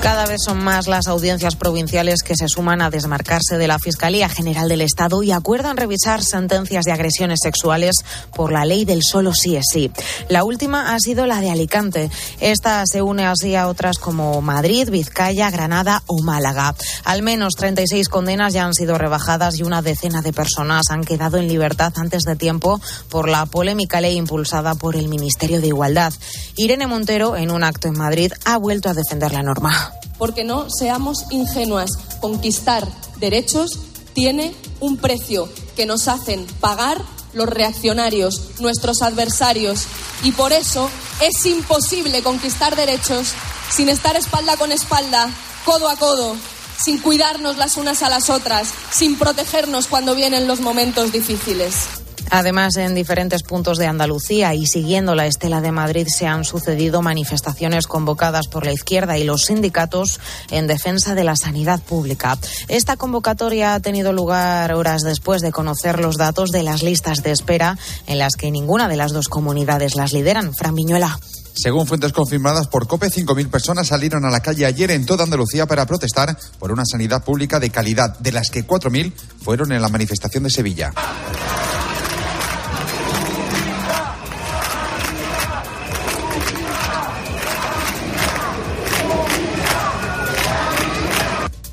Cada vez son más las audiencias provinciales que se suman a desmarcarse de la Fiscalía General del Estado y acuerdan revisar sentencias de agresiones sexuales por la ley del solo sí es sí. La última ha sido la de Alicante. Esta se une así a otras como Madrid, Vizcaya, Granada o Málaga. Al menos 36 condenas ya han sido rebajadas y una decena de personas han quedado en libertad antes de tiempo por la polémica ley impulsada por el Ministerio de Igualdad. Irene Montero, en un acto en Madrid, ha vuelto a defender la norma porque no seamos ingenuas. Conquistar derechos tiene un precio que nos hacen pagar los reaccionarios, nuestros adversarios. Y por eso es imposible conquistar derechos sin estar espalda con espalda, codo a codo, sin cuidarnos las unas a las otras, sin protegernos cuando vienen los momentos difíciles. Además, en diferentes puntos de Andalucía y siguiendo la estela de Madrid se han sucedido manifestaciones convocadas por la izquierda y los sindicatos en defensa de la sanidad pública. Esta convocatoria ha tenido lugar horas después de conocer los datos de las listas de espera en las que ninguna de las dos comunidades las lideran. Fran Viñuela. Según fuentes confirmadas por COPE, 5.000 personas salieron a la calle ayer en toda Andalucía para protestar por una sanidad pública de calidad, de las que 4.000 fueron en la manifestación de Sevilla.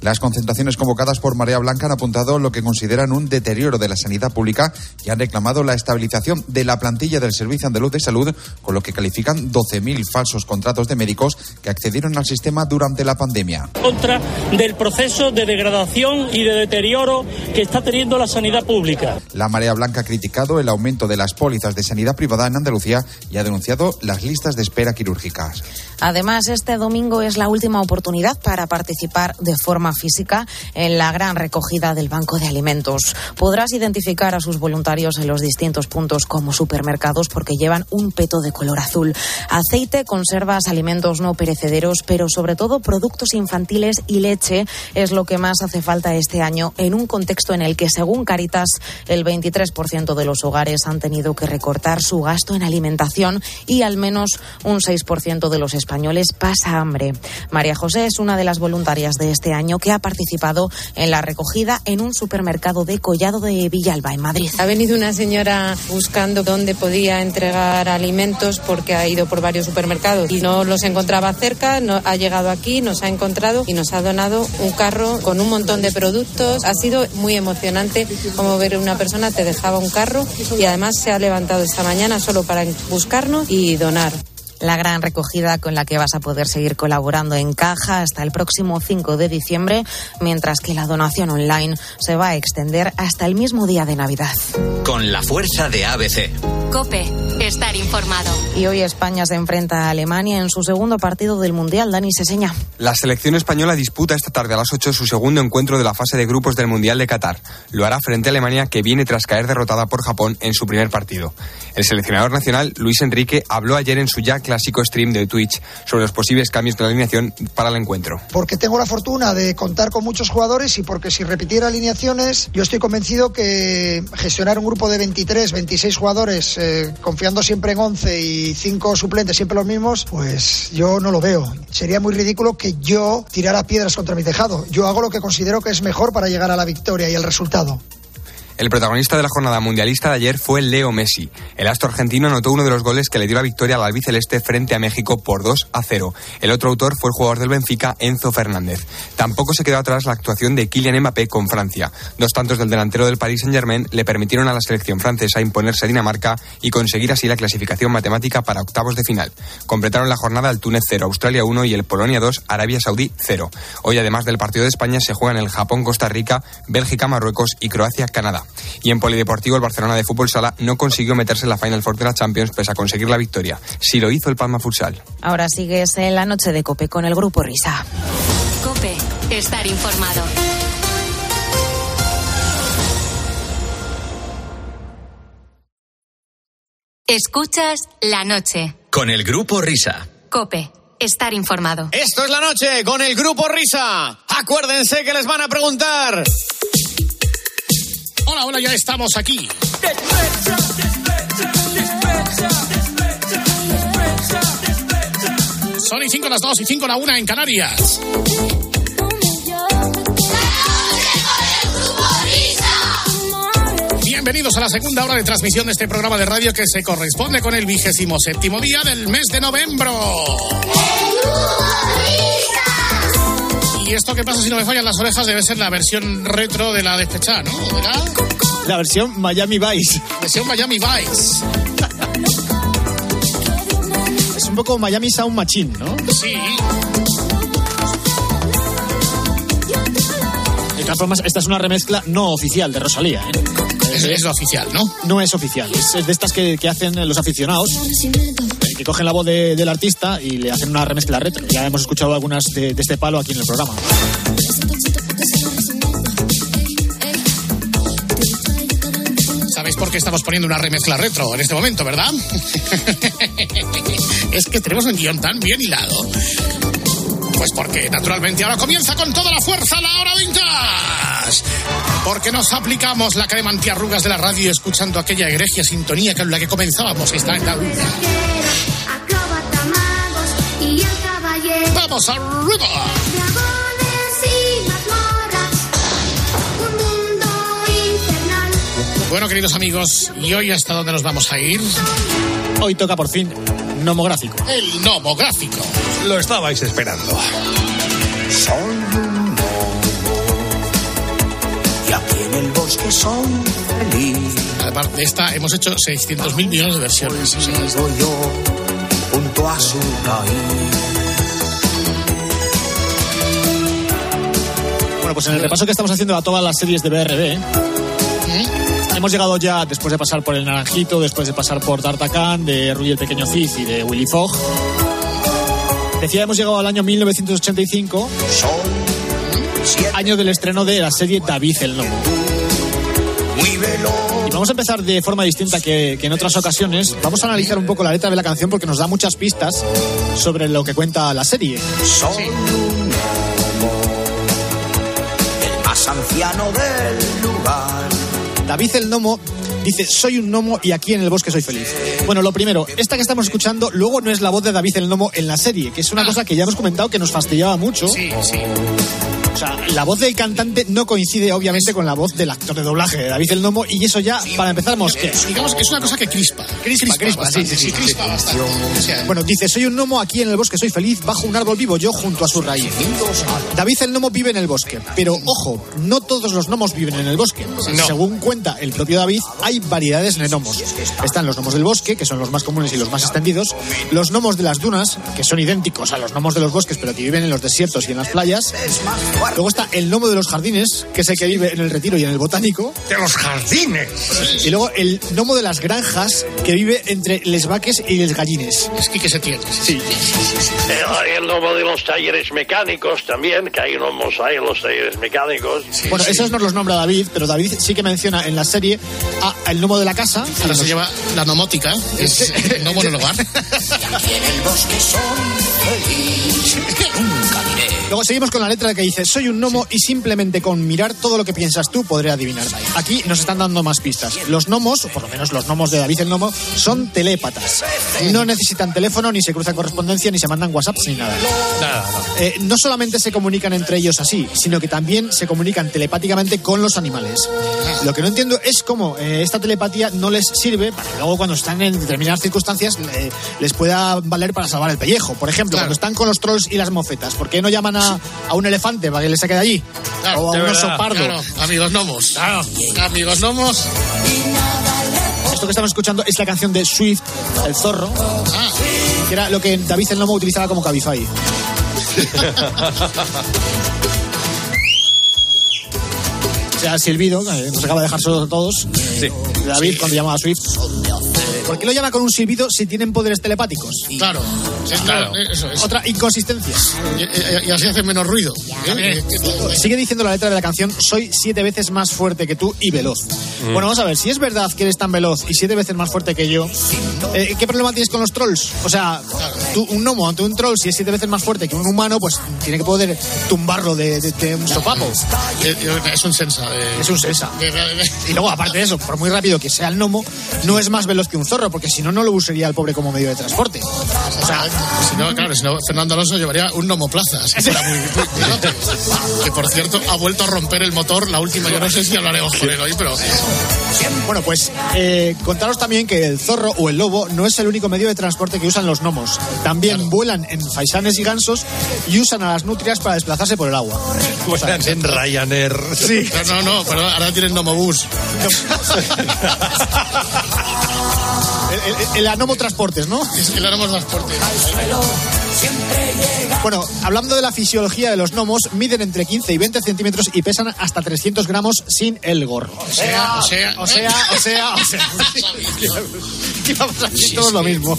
Las concentraciones convocadas por Marea Blanca han apuntado lo que consideran un deterioro de la sanidad pública y han reclamado la estabilización de la plantilla del Servicio Andaluz de Salud, con lo que califican 12.000 falsos contratos de médicos que accedieron al sistema durante la pandemia. Contra del proceso de degradación y de deterioro que está teniendo la sanidad pública. La Marea Blanca ha criticado el aumento de las pólizas de sanidad privada en Andalucía y ha denunciado las listas de espera quirúrgicas. Además, este domingo es la última oportunidad para participar de forma física en la gran recogida del Banco de Alimentos. Podrás identificar a sus voluntarios en los distintos puntos como supermercados porque llevan un peto de color azul. Aceite, conservas, alimentos no perecederos, pero sobre todo productos infantiles y leche es lo que más hace falta este año en un contexto en el que, según Caritas, el 23% de los hogares han tenido que recortar su gasto en alimentación y al menos un 6% de los españoles pasa hambre. María José es una de las voluntarias de este año que ha participado en la recogida en un supermercado de Collado de Villalba, en Madrid. Ha venido una señora buscando dónde podía entregar alimentos porque ha ido por varios supermercados y no los encontraba cerca, no, ha llegado aquí, nos ha encontrado y nos ha donado un carro con un montón de productos. Ha sido muy emocionante como ver una persona te dejaba un carro y además se ha levantado esta mañana solo para buscarnos y donar la gran recogida con la que vas a poder seguir colaborando en Caja hasta el próximo 5 de diciembre, mientras que la donación online se va a extender hasta el mismo día de Navidad. Con la fuerza de ABC. Cope, estar informado. Y hoy España se enfrenta a Alemania en su segundo partido del Mundial. Dani Seseña. La selección española disputa esta tarde a las 8 su segundo encuentro de la fase de grupos del Mundial de Qatar. Lo hará frente a Alemania, que viene tras caer derrotada por Japón en su primer partido. El seleccionador nacional, Luis Enrique, habló ayer en su ya clásico stream de Twitch sobre los posibles cambios de la alineación para el encuentro. Porque tengo la fortuna de contar con muchos jugadores y porque si repitiera alineaciones, yo estoy convencido que gestionar un grupo de 23, 26 jugadores, eh, confiando siempre en 11 y 5 suplentes, siempre los mismos, pues yo no lo veo. Sería muy ridículo que yo tirara piedras contra mi tejado. Yo hago lo que considero que es mejor para llegar a la victoria y el resultado. El protagonista de la jornada mundialista de ayer fue Leo Messi. El astro argentino anotó uno de los goles que le dio la victoria al albiceleste frente a México por 2 a 0. El otro autor fue el jugador del Benfica, Enzo Fernández. Tampoco se quedó atrás la actuación de Kylian Mbappé con Francia. Dos tantos del delantero del Paris Saint-Germain le permitieron a la selección francesa imponerse a Dinamarca y conseguir así la clasificación matemática para octavos de final. Completaron la jornada el Túnez 0, Australia 1 y el Polonia 2, Arabia Saudí 0. Hoy, además del partido de España, se juegan el Japón-Costa Rica, Bélgica-Marruecos y Croacia-Canadá. Y en Polideportivo, el Barcelona de Fútbol Sala no consiguió meterse en la Final Four de la Champions pese a conseguir la victoria. Sí lo hizo el Palma Futsal. Ahora sigues en la noche de Cope con el Grupo Risa. Cope, estar informado. Escuchas la noche. Con el Grupo Risa. Cope, estar informado. Esto es la noche con el Grupo Risa. Acuérdense que les van a preguntar. Hola, hola, ya estamos aquí. Son y 5 las 2 y 5 la 1 en Canarias. bienvenidos a la segunda hora de transmisión de este programa de radio que se corresponde con el vigésimo séptimo día del mes de noviembre. Y esto que pasa si no me fallan las orejas debe ser la versión retro de la despechada, ¿no? ¿Verdad? La versión Miami Vice. Versión Miami Vice. Es un poco Miami Sound Machine, ¿no? Sí. De todas formas, esta es una remezcla no oficial de Rosalía, ¿eh? Es, es lo oficial, ¿no? No es oficial, es, es de estas que, que hacen los aficionados, que cogen la voz de- del artista y le hacen una remezcla retro. Ya hemos escuchado algunas de, de este palo aquí en el programa. ¿Sabéis por qué estamos poniendo una remezcla retro en este momento, verdad? es que tenemos un guion tan bien hilado. Pues porque naturalmente ahora comienza con toda la fuerza la hora Porque nos aplicamos la crema antiarrugas de la radio escuchando aquella egregia sintonía con la que comenzábamos esta caballero. ¡Vamos arriba! Bueno, queridos amigos, ¿y hoy hasta dónde nos vamos a ir? Hoy toca por fin nomográfico. El nomográfico. Lo estabais esperando. Soy bosque soy feliz. Aparte de esta, hemos hecho 600.000 millones de versiones. o sea, es- Vivo yo junto a su raíz. Bueno, pues en el repaso que estamos haciendo a todas las series de BRB, ¿eh? hemos llegado ya, después de pasar por El Naranjito, después de pasar por D'Artagnan, de Ruy el Pequeño Cid y de Willy Fogg. Decía, hemos llegado al año 1985, año del estreno de la serie David el Lobo. Muy veloz. Y vamos a empezar de forma distinta que, que en otras ocasiones. Vamos a analizar un poco la letra de la canción porque nos da muchas pistas sobre lo que cuenta la serie. Soy un lobo, el más anciano del lugar. David el Nomo dice, soy un gnomo y aquí en el bosque soy feliz. Bueno, lo primero, esta que estamos escuchando luego no es la voz de David el Nomo en la serie, que es una cosa que ya hemos comentado que nos fastidiaba mucho. Sí, sí. O sea, la voz del cantante no coincide obviamente con la voz del actor de doblaje de David el Nomo y eso ya, para empezar, mosquea. Digamos que es una cosa que crispa. Crispa, crispa, sí, sí, sí, crispa bastante. Bueno, dice, soy un gnomo aquí en el bosque, soy feliz, bajo un árbol vivo yo junto a su raíz. David el gnomo vive en el bosque, pero ojo, no todos los gnomos viven en el bosque. Según cuenta el propio David, hay variedades de gnomos. Están los gnomos del bosque, que son los más comunes y los más extendidos, los gnomos de las dunas, que son idénticos a los gnomos de los bosques, pero que viven en los desiertos y en las playas. Luego está el gnomo de los jardines, que es el que vive en el retiro y en el botánico. ¡De los jardines! Y luego el gnomo de las granjas, que vive entre les vaques y les gallines. es que, que se tiene. Sí. Eh, hay el lomo de los talleres mecánicos también, que hay gnomos ahí en los talleres mecánicos. Bueno, esos nos los nombra David, pero David sí que menciona en la serie a el gnomo de la casa. Ahora se lleva la nomótica, es el gnomo en el hogar. Y aquí en el bosque soy feliz. Luego seguimos con la letra que dice, soy un gnomo y simplemente con mirar todo lo que piensas tú podré adivinar. Aquí nos están dando más pistas. Los gnomos, o por lo menos los gnomos de David el Gnomo, son telépatas. No necesitan teléfono, ni se cruzan correspondencia, ni se mandan WhatsApps, ni nada. Nada, no. Eh, no solamente se comunican entre ellos así, sino que también se comunican telepáticamente con los animales. Lo que no entiendo es cómo eh, esta telepatía no les sirve para que luego cuando están en determinadas circunstancias eh, les pueda valer para salvar el pellejo. Por ejemplo, cuando están con los trolls y las mofetas, ¿por qué no llaman a, a un elefante para que le saque de allí? o a un oso pardo. claro, amigos gnomos. Amigos gnomos. Esto que estamos escuchando es la canción de Swift, el zorro, Ah, que era lo que David el Nomo utilizaba como Cabify. O sea, silbido, nos acaba de dejar solos a todos. Sí. David cuando llamaba a Swift. ¿Por qué lo llama con un silbido si tienen poderes telepáticos? claro. Es, Claro. Eso es. Otra inconsistencia. Y, y- y así hace menos ruido. ¿eh? Sigue diciendo la letra de la canción, soy siete veces más fuerte que tú y veloz. Bueno, vamos a ver, si es verdad que eres tan veloz y siete veces más fuerte que yo, eh, ¿qué problema tienes con los trolls? O sea, tú, un gnomo ante un troll, si es siete veces más fuerte que un humano, pues tiene que poder tumbarlo de, de- de un sopapo. Eh, eh, Es un sensa. de- Es un de- Y luego, aparte de eso, por muy rápido que sea el gnomo, no es más veloz que un zorro, porque si no, no lo usaría el pobre como medio de transporte. O sea, si no, claro, si no, Fernando Alonso llevaría un Nomoplaza. Fuera muy, muy que por cierto, ha vuelto a romper el motor la última. Yo no sé si hablaremos con él hoy, pero. Bueno, pues eh, contaros también que el zorro o el lobo no es el único medio de transporte que usan los gnomos. También vuelan en faisanes y gansos y usan a las nutrias para desplazarse por el agua. Vuelan en Ryanair. Sí. No, no, no, pero ahora tienen Nomobús. El, el, el Anomo Transportes, ¿no? Es que le haremos transporte. Bueno, hablando de la fisiología de los gnomos, miden entre 15 y 20 centímetros y pesan hasta 300 gramos sin el gorro. O sea, o sea, O sea, o sea, o sea. Y vamos a decir todos lo mismo.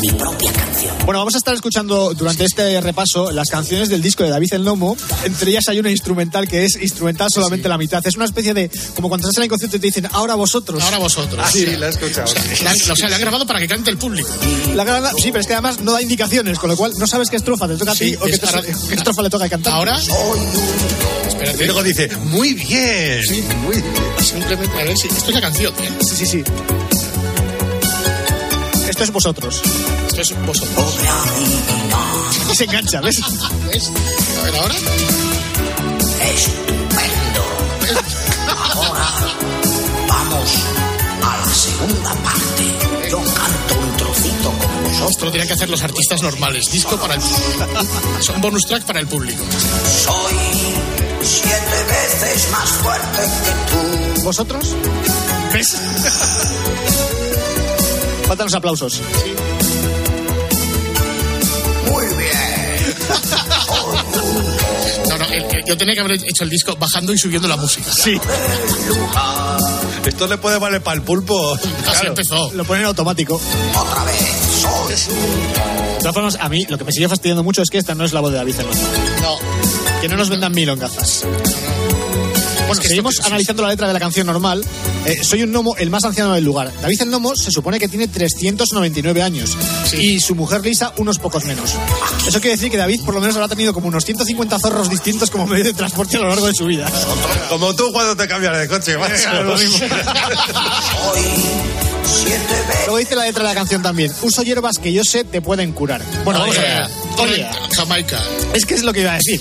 Mi propia canción. Bueno, vamos a estar escuchando durante este repaso las canciones del disco de David el Nomo. Entre ellas hay una instrumental que es instrumental solamente la mitad. Es una especie de. como cuando estás en el concierto y te dicen, ahora vosotros. Ahora vosotros. Ah, sí, la he escuchado. La han- o sea, le han grabado para que cante el público. La gran- sí, pero es que además no da indicaciones, con lo cual no sabes qué estrofa te toca a ti Sí, o qué, para- qué estrofa le toca a cantar. Ahora. Y Espérate. luego dice, muy bien. Muy bien. Simplemente, a ver si. Esto es la canción, ¿eh? Sí, sí, sí. Esto es vosotros. Esto es vosotros. Y se engancha, ¿ves? ¿Ves? A ver, ahora. Estupendo. Ahora vamos a la segunda parte. Yo canto un trocito con vosotros. Esto lo tienen que hacer los artistas normales. Disco para el Son bonus track para el público. Soy siete veces más fuerte que tú. ¿Vosotros? ¿Ves? Faltan los aplausos. Muy bien. No, no, el- el- yo tenía que haber hecho el disco bajando y subiendo la música. Sí. Esto le puede valer para el pulpo. Así empezó. Lo ponen en automático. Otra vez. Soy De todas formas, a mí lo que me sigue fastidiando mucho es que esta no es la voz de David Hernández. No. Que no nos vendan milongazas. Bueno, que seguimos esto- analizando la letra de la canción normal. Eh, soy un gnomo, el más anciano del lugar. David el gnomo se supone que tiene 399 años. Y su mujer Lisa, unos pocos menos. Eso quiere decir que David por lo menos habrá tenido como unos 150 zorros distintos como medio de transporte a lo largo de su vida. Como tú cuando te cambias de coche, macho. Luego dice la letra de la canción también. Uso hierbas que yo sé te pueden curar. Bueno, vamos a ver. Oye, Jamaica. Es que es lo que iba a decir.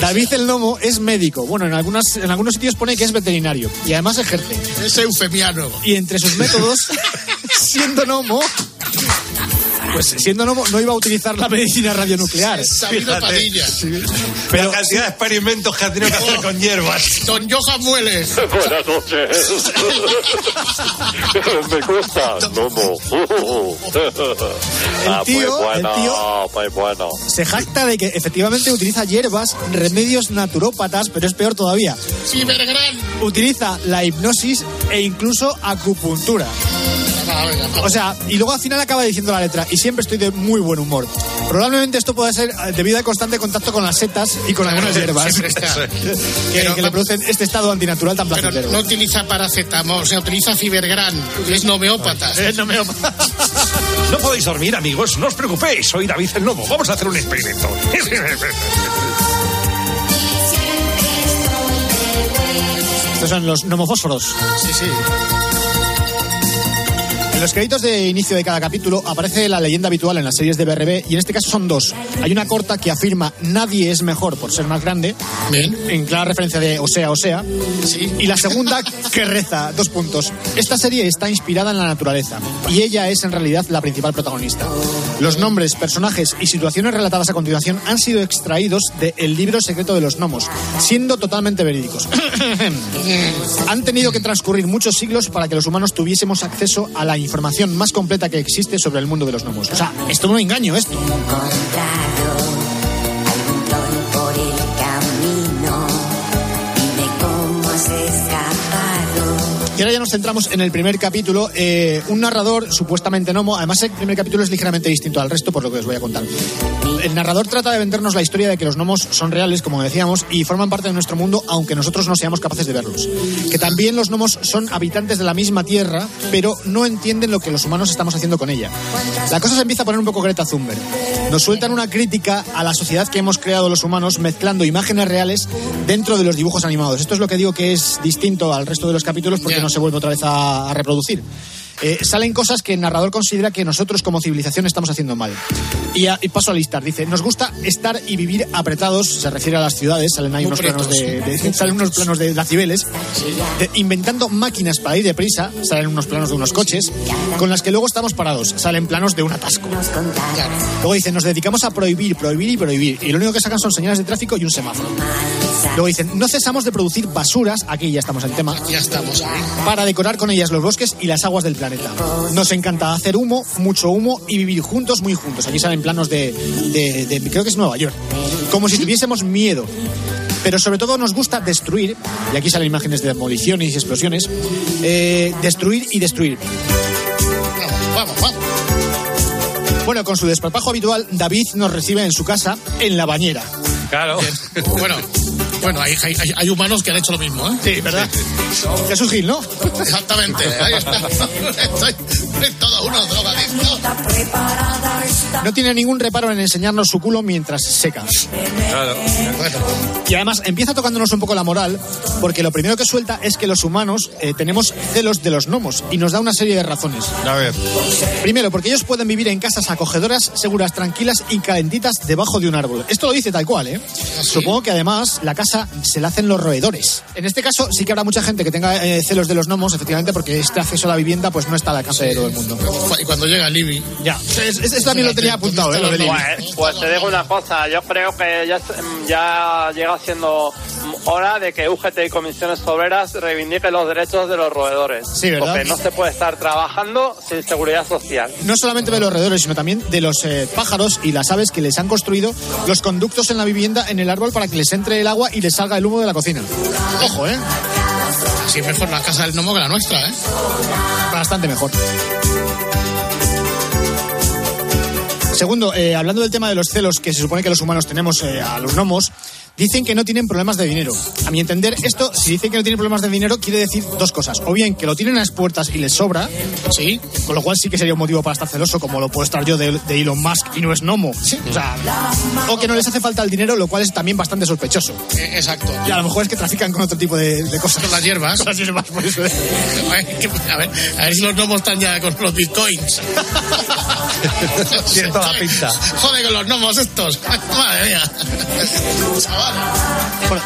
David el Nomo es médico. Bueno, en, algunas, en algunos sitios pone que es veterinario. Y además ejerce. Es eufemiano. Y entre sus métodos, siendo Nomo, pues siendo Nomo no iba a utilizar la medicina radionuclear. Sabido Fíjate. Padilla. Pero la cantidad de experimentos que ha tenido que hacer con hierbas. Don Johan Mueles. Buenas noches. Me. Ah, tío- muy el bueno, tío- muy bueno. Se jacta de que efectivamente utiliza hierbas, remedios naturópatas, pero es peor todavía. Cibergran. Utiliza la hipnosis e incluso acupuntura. O sea, y luego al final acaba diciendo la letra, y siempre estoy de muy buen humor. Probablemente esto pueda ser eh, debido al constante contacto con las setas y con algunas hierbas que, Pero que le producen este estado antinatural tan Pero placentero. no utiliza paracetamol, o sea, utiliza Cibergran. Es nomeópata. Eh, no me- No podéis dormir, amigos. No os preocupéis. Soy David el Lobo. Vamos a hacer un experimento. Estos son los nomofósforos. Sí, sí. En los créditos de inicio de cada capítulo aparece la leyenda habitual en las series de BRB y en este caso son dos. Hay una corta que afirma nadie es mejor por ser más grande, Bien. en clara referencia de o sea, o sea. Sí. Y la segunda que reza, dos puntos. Esta serie está inspirada en la naturaleza y ella es en realidad la principal protagonista. Los nombres, personajes y situaciones relatadas a continuación han sido extraídos del libro secreto de los gnomos, siendo totalmente verídicos. han tenido que transcurrir muchos siglos para que los humanos tuviésemos acceso a la información más completa que existe sobre el mundo de los gnomos. O sea, esto es un engaño, esto. Y ahora ya nos centramos en el primer capítulo. Eh, un narrador supuestamente gnomo. Además, el primer capítulo es ligeramente distinto al resto, por lo que os voy a contar. El narrador trata de vendernos la historia de que los gnomos son reales, como decíamos, y forman parte de nuestro mundo, aunque nosotros no seamos capaces de verlos. Que también los gnomos son habitantes de la misma tierra, pero no entienden lo que los humanos estamos haciendo con ella. La cosa se empieza a poner un poco Greta Thunberg. Nos sueltan una crítica a la sociedad que hemos creado los humanos mezclando imágenes reales dentro de los dibujos animados. Esto es lo que digo que es distinto al resto de los capítulos porque Ya. no se vuelve otra vez a, a reproducir. Eh, salen cosas que el narrador considera que nosotros como civilización estamos haciendo mal. Y, a- y paso a listar. Dice, nos gusta estar y vivir apretados, se refiere a las ciudades, salen ahí Muy unos planos de, pretos. de- salen unos planos de las cibeles, de- inventando máquinas para ir deprisa, salen unos planos de unos coches, con las que luego estamos parados, salen planos de un atasco. Luego dicen, nos dedicamos a prohibir, prohibir y prohibir. Y lo único que sacan son señales de tráfico y un semáforo. Luego dicen, no cesamos de producir basuras, aquí ya estamos en tema, Ya estamos para decorar con ellas los bosques y las aguas del planeta. Nos encanta hacer humo, mucho humo y vivir juntos, muy juntos. Aquí salen planos de, de- de- creo que es Nueva York, como si tuviésemos miedo. Pero sobre todo nos gusta destruir, y aquí salen imágenes de demoliciones y explosiones, eh, destruir y destruir. Vamos, vamos, vamos. Bueno, con su desparpajo habitual, David nos recibe en su casa, en la bañera. Claro. Bueno, bueno, hay, hay- hay- humanos que han hecho lo mismo, ¿eh? Sí, ¿verdad? Jesús Gil, ¿no? Exactamente. Ahí está. Estoy, estoy todo uno drogadicto. No tiene ningún reparo en enseñarnos su culo mientras seca. Claro. Y además empieza tocándonos un poco la moral, porque lo primero que suelta es que los humanos eh, tenemos celos de los gnomos y nos da una serie de razones. A ver. Primero, porque ellos pueden vivir en casas acogedoras, seguras, tranquilas y calentitas debajo de un árbol. Esto lo dice tal cual, ¿eh? Supongo que además la casa se la hacen los roedores. En este caso sí que habrá mucha gente que tenga eh, celos de los gnomos, efectivamente, porque este acceso a la vivienda pues no está al alcance de todo el mundo. Y cuando llega Libby. Ya, es, es- es- también lo tenía apuntado, ¿eh? Lo de Libby. Pues, pues te digo una cosa, yo creo que ya, ya llega siendo hora de que UGT y comisiones obreras reivindiquen los derechos de los roedores. Sí, ¿verdad? Porque no se puede estar trabajando sin seguridad social. no solamente de los roedores, sino también de los eh, pájaros y las aves que les han construido los conductos en la vivienda, en el árbol, para que les entre el agua y les salga el humo de la cocina. Ojo, ¿eh? Así es mejor la casa del gnomo que la nuestra, ¿eh? Bastante mejor. Segundo, eh, hablando del tema de los celos que se supone que los humanos tenemos eh, a los gnomos, dicen que no tienen problemas de dinero. A mi entender, esto, si dicen que no tienen problemas de dinero, quiere decir dos cosas. O bien que lo tienen a las puertas y les sobra, sí, con lo cual sí que sería un motivo para estar celoso, como lo puedo estar yo de, de Elon Musk y no es gnomo. O sea, o que no les hace falta el dinero, lo cual es también bastante sospechoso. Eh, Exacto. Y a lo mejor es que trafican con otro tipo de, de cosas. Con las hierbas. Con las hierbas, por eso. A ver, a ver si los gnomos están ya con los bitcoins. Tiene toda la pinta. Joder, con los gnomos estos. Madre mía. Chaval. Bueno,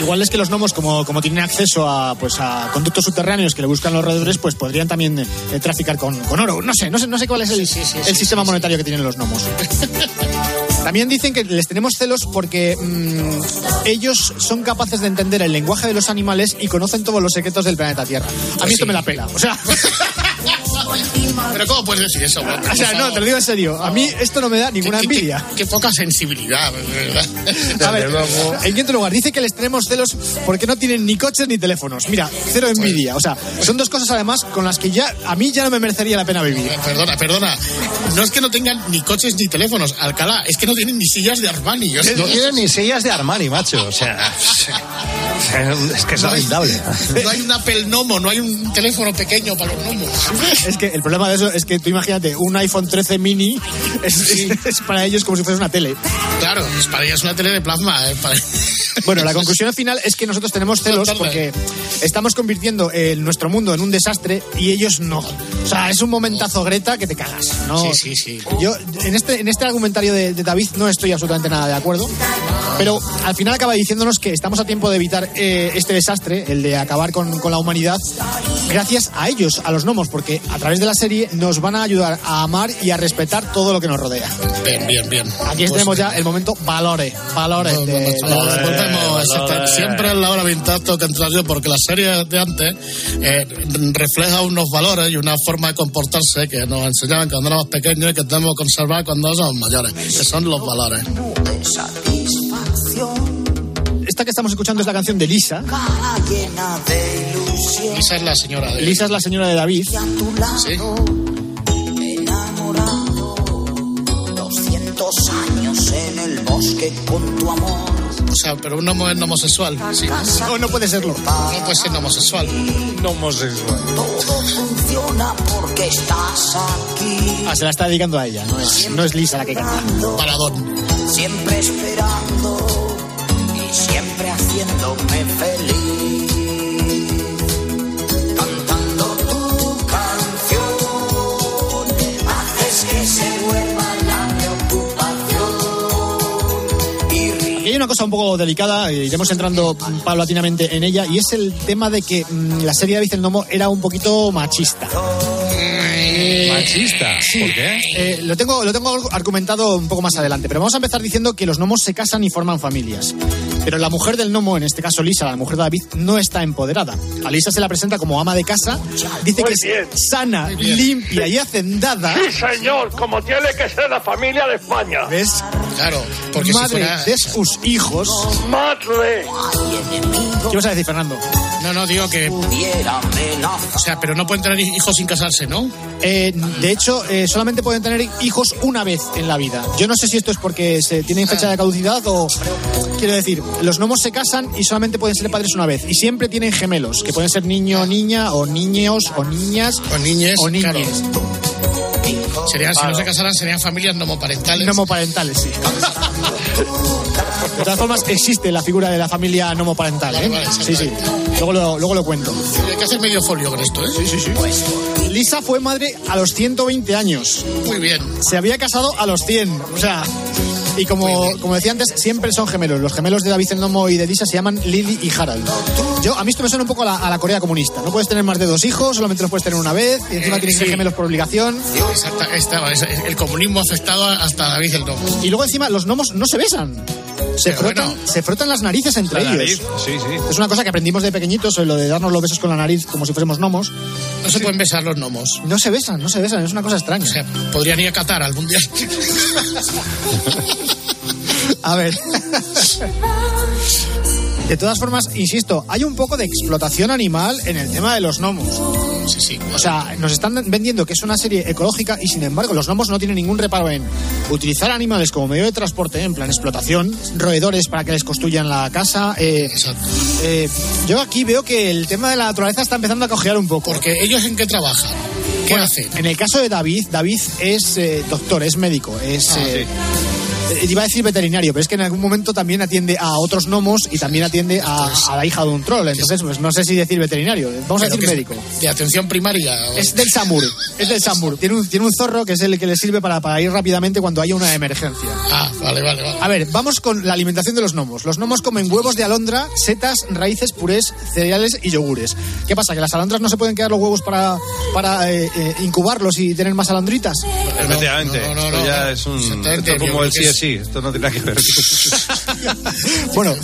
igual es que los gnomos, como, como tienen acceso a, pues, a conductos subterráneos que le buscan los roedores, pues podrían también eh, traficar con, con oro. No sé, no sé, no sé cuál es el, el sistema monetario que tienen los gnomos. También dicen que les tenemos celos porque mm, ellos son capaces de entender el lenguaje de los animales y conocen todos los secretos del planeta Tierra. A mí esto me la pela. O sea, Pero ¿cómo puedes decir eso? O sea, no, te lo digo en serio. A mí esto no me da ninguna Qué- qué- envidia. Qué, poca sensibilidad, ¿verdad? A ver, en quinto lugar, dice que les tenemos celos porque no tienen ni coches ni teléfonos. Mira, cero envidia. O sea, son dos cosas además con las que ya a mí ya no me merecería la pena vivir. Perdona, perdona. No es que no tengan ni coches ni teléfonos, Alcalá, es que no tienen ni sillas de Armani. No tienen ni sillas de Armani, macho. O sea, es que es No hay- lamentable. No hay un Apple Nomo, no hay un teléfono pequeño para los gnomos. Es que el problema de eso es que tú imagínate, un iPhone 13 mini es, es- es para ellos como si fuese una tele. Claro, es para ellas una tele de plasma. eh, para- Bueno, la conclusión final es que nosotros tenemos celos porque estamos convirtiendo eh, nuestro mundo en un desastre y ellos no. O sea, es un momentazo Greta que te cagas. ¿no? Sí, sí, sí. Yo en este, en este argumentario de, de David no estoy absolutamente nada de acuerdo, pero al final acaba diciéndonos que estamos a tiempo de evitar eh, este desastre, el de acabar con, con la humanidad, gracias a ellos, a los gnomos, porque a través de la serie nos van a ayudar a amar y a respetar todo lo que nos rodea. Bien, bien, bien. Aquí Pues, tenemos ya el momento valore, valore. de- de- Siempre en la hora vintage tengo que entrar yo porque la serie de antes eh, refleja unos valores y una forma de comportarse que nos enseñaban cuando éramos pequeños y que tenemos que conservar cuando somos mayores, que son los valores. Esta que estamos escuchando es la canción de Lisa. Lisa es la señora de... Lisa es la señora de David. Sí. Enamorado, 200 años en el bosque con tu amor. O sea, pero un homo es no homosexual. Sí. No, no puede serlo. No puede ser no homosexual. No homosexual. Todo funciona porque estás aquí. Ah, se la está dedicando a ella, no es, no es Lisa la que canta. Paradón. Siempre esperando y siempre haciéndome feliz. Una cosa un poco delicada, eh, iremos entrando mm, paulatinamente en ella, y es el tema de que mm, la serie David el Nomo era un poquito machista. Machista. ¿Por qué? Eh, lo, tengo, lo tengo argumentado un poco más adelante, pero vamos a empezar diciendo que los gnomos se casan y forman familias. Pero la mujer del gnomo, en este caso Lisa, la mujer de David, no está empoderada. A Lisa se la presenta como ama de casa, dice que es sana, limpia y hacendada. Sí, señor, como tiene que ser la familia de España. ¿Ves? Claro, porque si Madre fuera- de sus hijos. Madre. ¿Qué vas a decir, Fernando? No, no, digo que. O sea, pero no pueden tener hijos sin casarse, ¿no? Eh, de hecho, eh, solamente pueden tener hijos una vez en la vida. Yo no sé si esto es porque se tienen fecha de caducidad o... Quiero decir, los gnomos se casan y solamente pueden ser padres una vez. Y siempre tienen gemelos, que pueden ser niño, niña, o niños, o niñas. O niñes, O niñes. claro. Serían, Si no se casaran, serían familias nomoparentales. Nomoparentales, sí. De todas formas, existe la figura de la familia nomoparental, ¿eh? Vale, Sí, sí. Luego lo, luego lo cuento. Hay que hacer medio folio con esto, ¿eh? Sí, sí, sí. Lisa fue madre a los 120 años. Muy bien. Se había casado a los 100. O sea, y como, como decía antes, siempre son gemelos. Los gemelos de David el Nomo y de Lisa se llaman Lily y Harald. Yo, a mí esto me suena un poco a la, a la Corea comunista. No puedes tener más de dos hijos, solamente los puedes tener una vez, y encima Eh, tienes sí. gemelos por obligación. Exacta, estaba, es- el comunismo ha afectado hasta David el Nomo. Y luego encima los gnomos no se besan. Se frotan, bueno. se frotan las narices entre La ellos. nariz, sí, sí. Es una cosa que aprendimos de pequeñitos, lo de darnos los besos con la nariz como si fuésemos gnomos. No se pueden besar los gnomos. No se besan, no se besan, es una cosa extraña. O sea, podrían ir a Qatar al mundial. A ver. De todas formas, insisto, hay un poco de explotación animal en el tema de los gnomos. Sí, sí. O sea, nos están vendiendo que es una serie ecológica y sin embargo los gnomos no tienen ningún reparo en utilizar animales como medio de transporte, en plan explotación, roedores para que les construyan la casa. eh, Exacto. eh, yo aquí veo que el tema de la naturaleza está empezando a cojear un poco. Porque ellos en qué trabajan. ¿Qué Bueno, hacen? En el caso de David, David es eh, doctor, es médico, es... Ah, Iba a decir veterinario, pero es que en algún momento también atiende a otros gnomos y también atiende a, a la hija de un troll. Entonces, pues no sé si decir veterinario. Vamos a decir médico. De atención primaria. Es del Samur. Es del Samur. Tiene un, tiene un zorro que es el que le sirve para, para ir rápidamente cuando haya una emergencia. Ah, vale, vale, vale. A ver, vamos con la alimentación de los gnomos. Los gnomos comen huevos de alondra, setas, raíces, purés, cereales y yogures. ¿Qué pasa? ¿Que las alondras no se pueden quedar los huevos para, para eh, eh, incubarlos y tener más alondritas? Efectivamente. no, no, no, ya es un. Como el sí que es. Esto no tiene nada que ver. Bueno,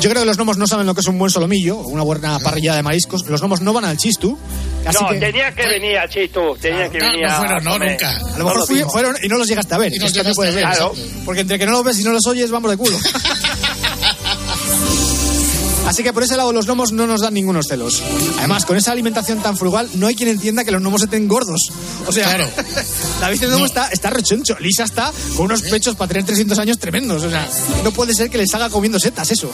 yo creo que los gnomos no saben lo que es un buen solomillo, o una buena parrilla de mariscos. Los gnomos no van al chistu. Así No, que tenía que venir a Chitu, tenía que No, venir no a fueron, no, nunca. a lo mejor fui- fueron y no los llegaste a ver. Y no puede a ver, claro. Porque entre que no los ves y no los oyes, vamos de culo. Así que por ese lado los gnomos no nos dan ningunos celos. Además, con esa alimentación tan frugal, no hay quien entienda que los gnomos estén gordos. O sea, Claro. David el gnomo está, está rechoncho. Lisa está con unos pechos para tener 300 años tremendos. O sea, no puede ser que les haga comiendo setas eso.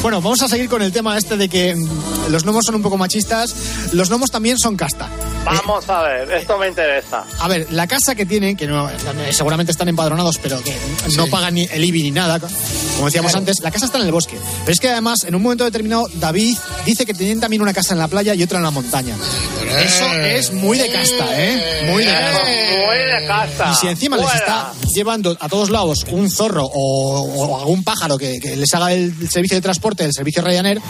Bueno, vamos a seguir con el tema este de que mm, los gnomos son un poco machistas. Los gnomos también son casta. Vamos a ver, esto me interesa. A ver, la casa que tienen, que no, eh, seguramente están empadronados, pero que no pagan ni el IBI ni nada, como decíamos antes, la casa está en el bosque. Pero es que además, en un momento determinado, David dice que tienen también una casa en la playa y otra en la montaña. Eso es muy de casta, ¿eh? Muy de casta. Muy de casa. Y si encima les Fuera. está llevando a todos lados un zorro o, o algún pájaro que, que les haga el, el servicio de transporte, el servicio Ryanair,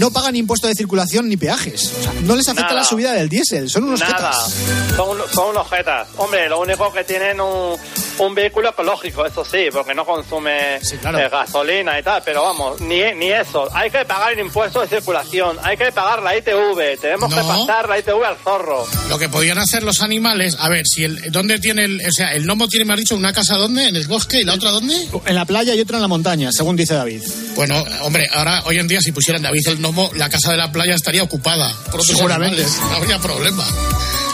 no pagan impuesto de circulación ni peajes. O sea, no les afecta Nada. la subida del diésel, son unos Nada, jetas. son, son unos jetas. Hombre, lo único que tienen un, un vehículo ecológico, eso sí, porque no consume claro. eh, gasolina y tal, pero vamos, ni, ni eso. Hay que pagar el impuesto de circulación, hay que pagar la ITV, tenemos que pasar la ITV al zorro. Lo que podían hacer los animales, a ver, si el, ¿dónde tiene el, o sea, el gnomo tiene, me has dicho, una casa dónde? ¿En el bosque y la otra dónde? En la playa y otra en la montaña, según dice David. Bueno, hombre, ahora, hoy en día, si pusieran David el gnomo, la casa de la playa estaría ocupada por otros Seguramente. animales. No habría problema.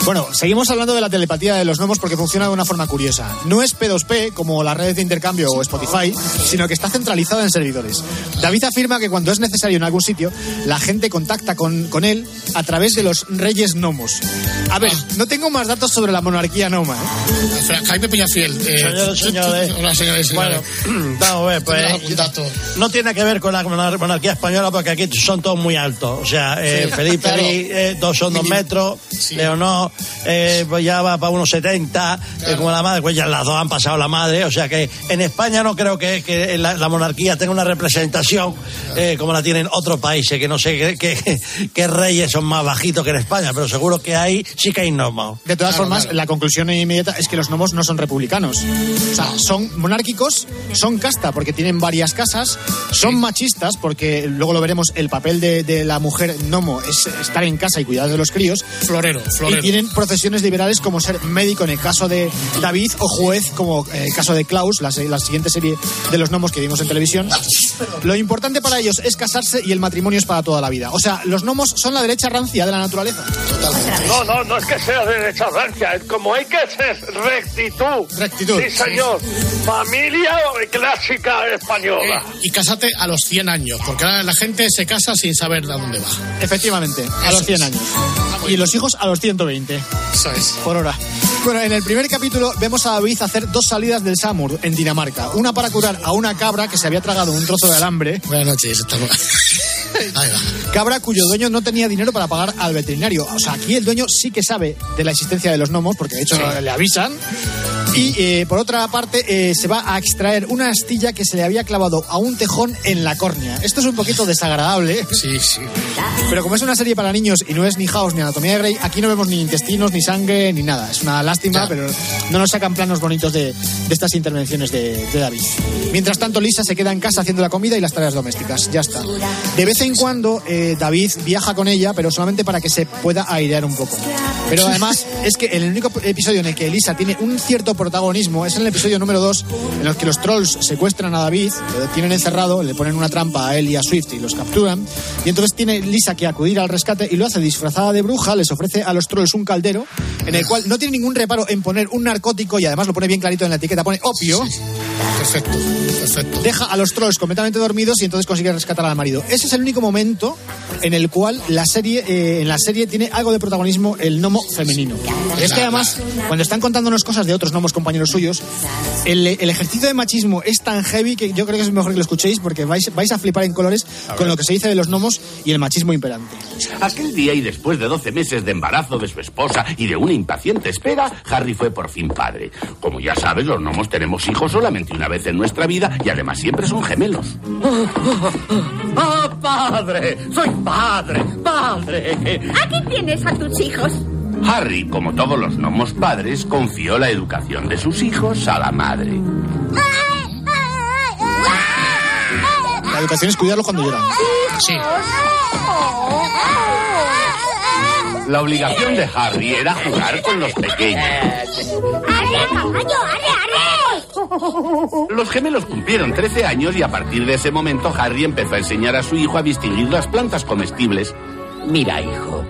Bueno, seguimos hablando de la telepatía de los gnomos porque funciona de una forma curiosa. No es P2P como las redes de intercambio o Spotify, sino que está centralizada en servidores. David afirma que cuando es necesario en algún sitio, la gente contacta con, con él a través de los reyes gnomos. A ver, no tengo más datos sobre la monarquía gnoma. ¿eh? Fra- Jaime Peñafiel. Eh, Señores, señores. Hola, señores, señores. Bueno, vamos a ver, pues. ¿Tendrás algún dato? No tiene que ver con la monar- monarquía española porque aquí son todos muy altos. O sea, eh, Sí, Felipe claro. Eh, dos son dos Mínimo. metros, Sí. Leonor eh, pues ya va para unos 70, eh, como la madre, pues ya las dos han pasado la madre, o sea que en España no creo que, que la, la monarquía tenga una representación eh, como la tienen otros países, que no sé qué, reyes son más bajitos que en España, pero seguro que ahí sí que hay gnomos. De todas formas, la conclusión inmediata es que los gnomos no son republicanos. O sea, son monárquicos, son casta porque tienen varias casas, son machistas porque luego lo veremos, el papel de, de la mujer gnomo es estar en casa y cuidar de los críos. Florero, florero. Y tienen profesiones liberales como ser médico en el caso de David o juez como en el caso de Klaus, la, la siguiente serie de los gnomos que vimos en televisión. Lo importante para ellos es casarse y el matrimonio es para toda la vida. O sea, los gnomos son la derecha rancia de la naturaleza. No, no, no es que sea de derecha rancia, es como hay que ser rectitud. Rectitud. Sí, señor. Familia clásica española. Eh, y cásate a los 100 años, porque ahora la gente se casa sin saber de dónde va. Efectivamente, a Eso los 100 es. años. Y los hijos a los 120. Eso es. Por hora. Bueno, en el primer capítulo vemos a David hacer dos salidas del Samur en Dinamarca. Una para curar a una cabra que se había tragado un trozo de alambre. Buenas noches, estamos. Cabra cuyo dueño no tenía dinero para pagar al veterinario. O sea, aquí el dueño sí que sabe de la existencia de los gnomos, porque de hecho le avisan. Y eh, por otra parte, eh, se va a extraer una astilla que se le había clavado a un tejón en la córnea. Esto es un poquito desagradable. Sí, sí. Pero como es una serie para niños y no es ni House ni Anatomía de Grey, aquí no vemos ni intestinos, ni sangre, ni nada. Es una lástima, pero no nos sacan planos bonitos de, de estas intervenciones de, de David. Mientras tanto, Lisa se queda en casa haciendo la comida y las tareas domésticas. Ya está. De vez en cuando, eh, David viaja con ella, pero solamente para que se pueda airear un poco. Pero además, es que el único episodio en el que Lisa tiene un cierto protagonismo es en el episodio número 2, en el que los trolls secuestran a David, lo tienen encerrado, le ponen una trampa a él y a Swift y los capturan. Y entonces tiene Lisa que acudir al rescate y lo hace disfrazada de bruja, les ofrece a los trolls un caldero en el cual no tiene ningún reparo en poner un narcótico y además lo pone bien clarito en la etiqueta, pone opio. Perfecto, perfecto. Deja a los trolls completamente dormidos y entonces consigue rescatar al marido. Ese es el único momento en el cual la serie, eh, en la serie tiene algo de protagonismo el gnomo femenino. Es que además, cuando están contándonos cosas de otros gnomos compañeros suyos, el, el ejercicio de machismo es tan heavy que yo creo que es mejor que lo escuchéis porque vais, vais a flipar en colores con lo que se dice de los gnomos y el machismo imperante. Aquel día y después de 12 meses de embarazo de su esposa y de una impaciente espera, Harry fue por fin padre. Como ya sabes, los gnomos tenemos hijos solamente una vez en nuestra vida y además siempre son gemelos. ¡Oh, padre! ¡Soy padre! ¡Padre! Aquí tienes a tus hijos. Harry, como todos los gnomos padres, confió la educación de sus hijos a la madre. La educación es cuidarlos cuando lloran. Sí. La obligación de Harry era jugar con los pequeños. ¡Arre, caballo! ¡Arre, arre! Los gemelos cumplieron 13 años y a partir de ese momento Harry empezó a enseñar a su hijo a distinguir las plantas comestibles. Mira, hijo.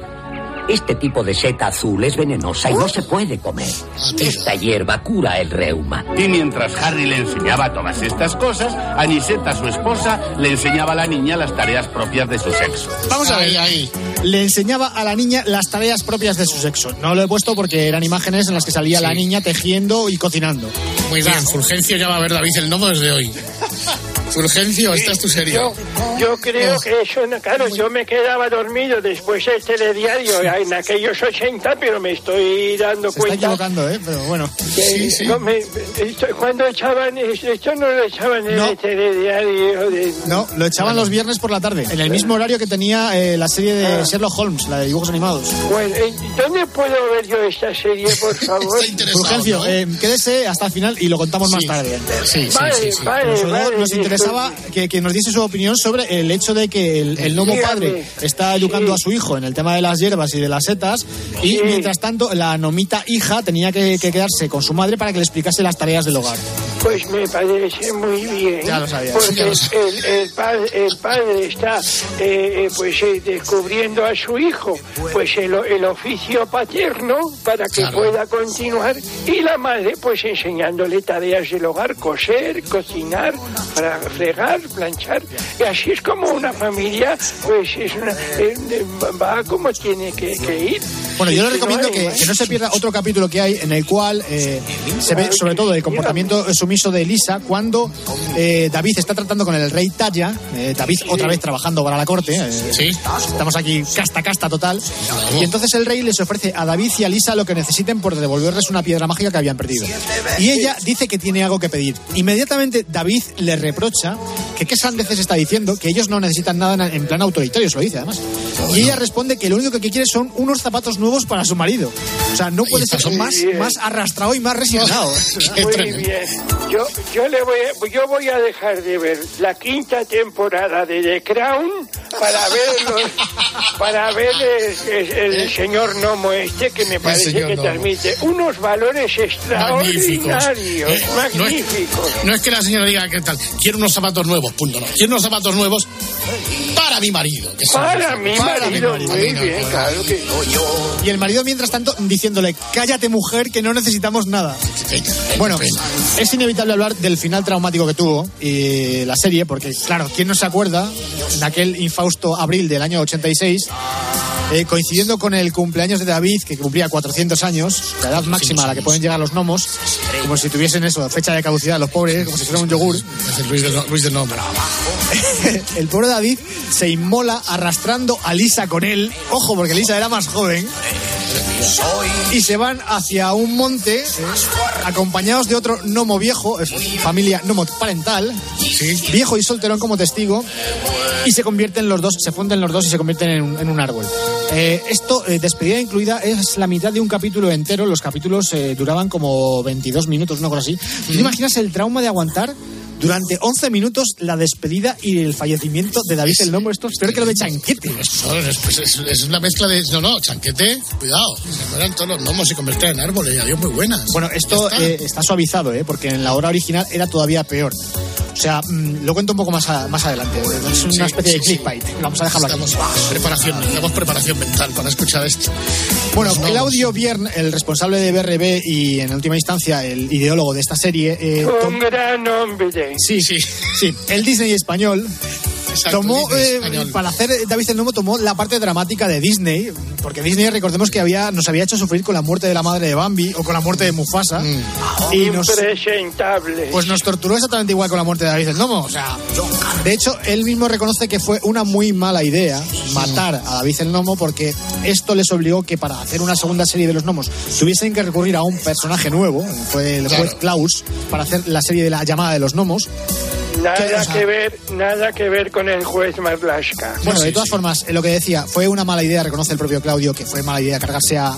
Este tipo de seta azul es venenosa y no se puede comer. Esta hierba cura el reuma. Y mientras Harry le enseñaba todas estas cosas, Aniseta, su esposa, le enseñaba a la niña las tareas propias de su sexo. Vamos a ver. Ahí. Le enseñaba a la niña las tareas propias de su sexo. No lo he puesto porque eran imágenes en las que salía la niña tejiendo y cocinando. Muy bien, Fulgencio ya va a ver David el Nomo desde hoy. Fulgencio, esta es tu serie. Yo, yo creo que eso, no- claro, yo me quedaba dormido después del telediario en aquellos 80, pero me estoy dando Se está cuenta equivocando, ¿eh? Pero bueno. que no me- esto- cuando echaban esto, no lo echaban en No. el telediario de, No, lo echaban los viernes por la tarde, en el mismo horario que tenía eh, la serie de Sherlock Holmes, la de dibujos animados. Bueno, eh, ¿dónde puedo ver yo esta serie, por favor? Fulgencio, eh, quédese hasta el final y lo contamos más tarde. Sí, Vale, vale, vale, nos interesaba que, que nos diese su opinión sobre el hecho de que el, el nuevo padre está educando a su hijo en el tema de las hierbas y de las setas y mientras tanto la nomita hija tenía que, que quedarse con su madre para que le explicase las tareas del hogar. Pues me parece muy bien. Ya lo sabía. Porque Ya lo el, el padre, el padre está eh, eh, pues eh, descubriendo a su hijo pues el, el oficio paterno para que Claro. pueda continuar y la madre pues enseñándole tareas del hogar, coser, cocinar, fregar, planchar. Y así es como una familia pues es una, eh, va como tiene que, que ir. Bueno, yo le Y recomiendo que, que no se pierda otro capítulo que hay en el cual se ve sobre todo el comportamiento sumiso de Elisa cuando eh, David está tratando con el rey Taya. eh, David otra vez trabajando para la corte. eh, Estamos aquí casta, casta total. Y entonces el rey les ofrece a David y a Lisa lo que necesiten por devolverles una piedra mágica que habían perdido. Y ella dice que tiene algo que pedir. Inmediatamente David le reprocha que qué sandeces está diciendo, que ellos no necesitan nada en- plan autoritario, se lo dice además. Y ella responde que lo único que quiere son unos zapatos nuevos para su marido. O sea, no puede ser más, más arrastrado y más resignado. Muy bien. Yo, yo, le voy a, yo voy a dejar de ver la quinta temporada de The Crown para ver los, para ver el, el- el señor Nomo este que me parece que Nomo. transmite unos valores extraordinarios, ¿eh? No es- magníficos. No es que la señora diga que tal, quiero unos zapatos nuevos, punto no. Quiero unos zapatos nuevos para mi marido. que Para mi marido, muy no, bien, no, claro que Y el marido, mientras tanto, diciéndole, cállate mujer, que no necesitamos nada. Bueno, es inevitable hablar del final traumático que tuvo eh, la serie, porque, claro, ¿quién no se acuerda de aquel infausto abril del año 86? eh, coincidiendo con el cumpleaños de David, que cumplía 400 años, la edad máxima a la que pueden llegar los gnomos, como si tuviesen eso, fecha de caducidad, los pobres, como si fuera un yogur. Luis Nomo. el pobre David se inmola arrastrando a Lisa con él. Ojo, porque Lisa era más joven. Y se van hacia un monte, eh, acompañados de otro gnomo viejo, familia gnomo parental, viejo y solterón como testigo, y se convierten los dos, se funden los dos y se convierten en un, en un árbol. Eh, esto, eh, despedida incluida, es la mitad de un capítulo entero. Los capítulos eh, duraban como 22 minutos, una cosa así. ¿Tú ¿Te imaginas el trauma de aguantar durante 11 minutos la despedida y el fallecimiento de David el Nomo? Esto es peor que lo de Chanquete. Eso es, pues es- es una mezcla de. No, no, chanquete, cuidado. Se mueran todos los gnomos y convertir en árboles. Y adiós, muy buenas. Bueno, esto eh, está suavizado, ¿eh? porque en la obra original era todavía peor. O sea, mm, lo cuento un poco más, a- más adelante. Es una Sí, especie de sí. clickbait. Vamos a dejarlo aquí. Preparación, necesitamos preparación mental para escuchar esto. Bueno, Los gnomos. Claudio Biern, el responsable de BRB y en última instancia el ideólogo de esta serie, eh, Un gran hombre. sí, sí, sí, el Disney español. Tomó, Disney eh, para hacer David el Nomo, tomó la parte dramática de Disney, porque Disney, recordemos que había, nos había hecho sufrir con la muerte de la madre de Bambi o con la muerte de Mufasa. Mm. Y nos, Impresentable. pues nos torturó exactamente igual con la muerte de David el Nomo. O sea, de hecho, él mismo reconoce que fue una muy mala idea matar a David el Nomo porque esto les obligó que para hacer una segunda serie de los gnomos tuviesen que recurrir a un personaje nuevo, fue el juez Klaus, para hacer la serie de la llamada de los gnomos. Nada que ver, nada que ver con el juez Marlaska. Bueno, de todas formas, eh, lo que decía, fue una mala idea, reconoce el propio Claudio, que fue mala idea cargarse a,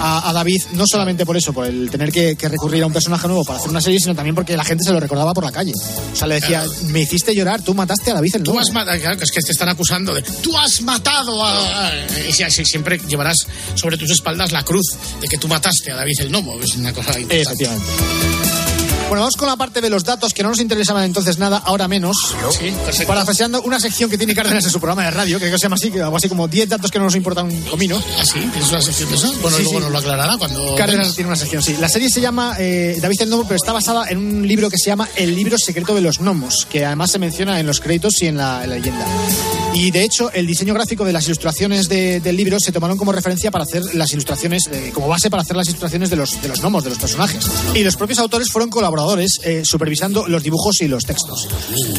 a, a David, no solamente por eso, por el tener que, que recurrir a un personaje nuevo para hacer una serie, sino también porque la gente se lo recordaba por la calle. O sea, le decía, me hiciste llorar, tú mataste a David el Tú Nomo. has matado, claro, que es que te están acusando de tú has matado a. Y si- siempre llevarás sobre tus espaldas la cruz de que tú mataste a David el Nomo. Es una cosa interesante. Efectivamente. Bueno, vamos con la parte de los datos que no nos interesaban entonces nada, ahora menos. Sí, perfecto. Parafraseando una sección que tiene Cárdenas en su programa de radio, que creo que se llama así, que algo así como 10 datos que no nos importan un comino. ¿Ah, sí? ¿Tienes una sección de eso? Bueno, Sí, luego sí. nos lo aclarará cuando. Cárdenas tiene una sección, sí. La serie se llama eh, David el Gnomo, pero está basada en un libro que se llama El libro secreto de los gnomos, que además se menciona en los créditos y en la, en la leyenda. Y de hecho, el diseño gráfico de las ilustraciones de- del libro se tomaron como referencia para hacer las ilustraciones, eh, como base para hacer las ilustraciones de los, de los gnomos, de los personajes. Y los propios autores fueron colaboradores eh, supervisando los dibujos y los textos.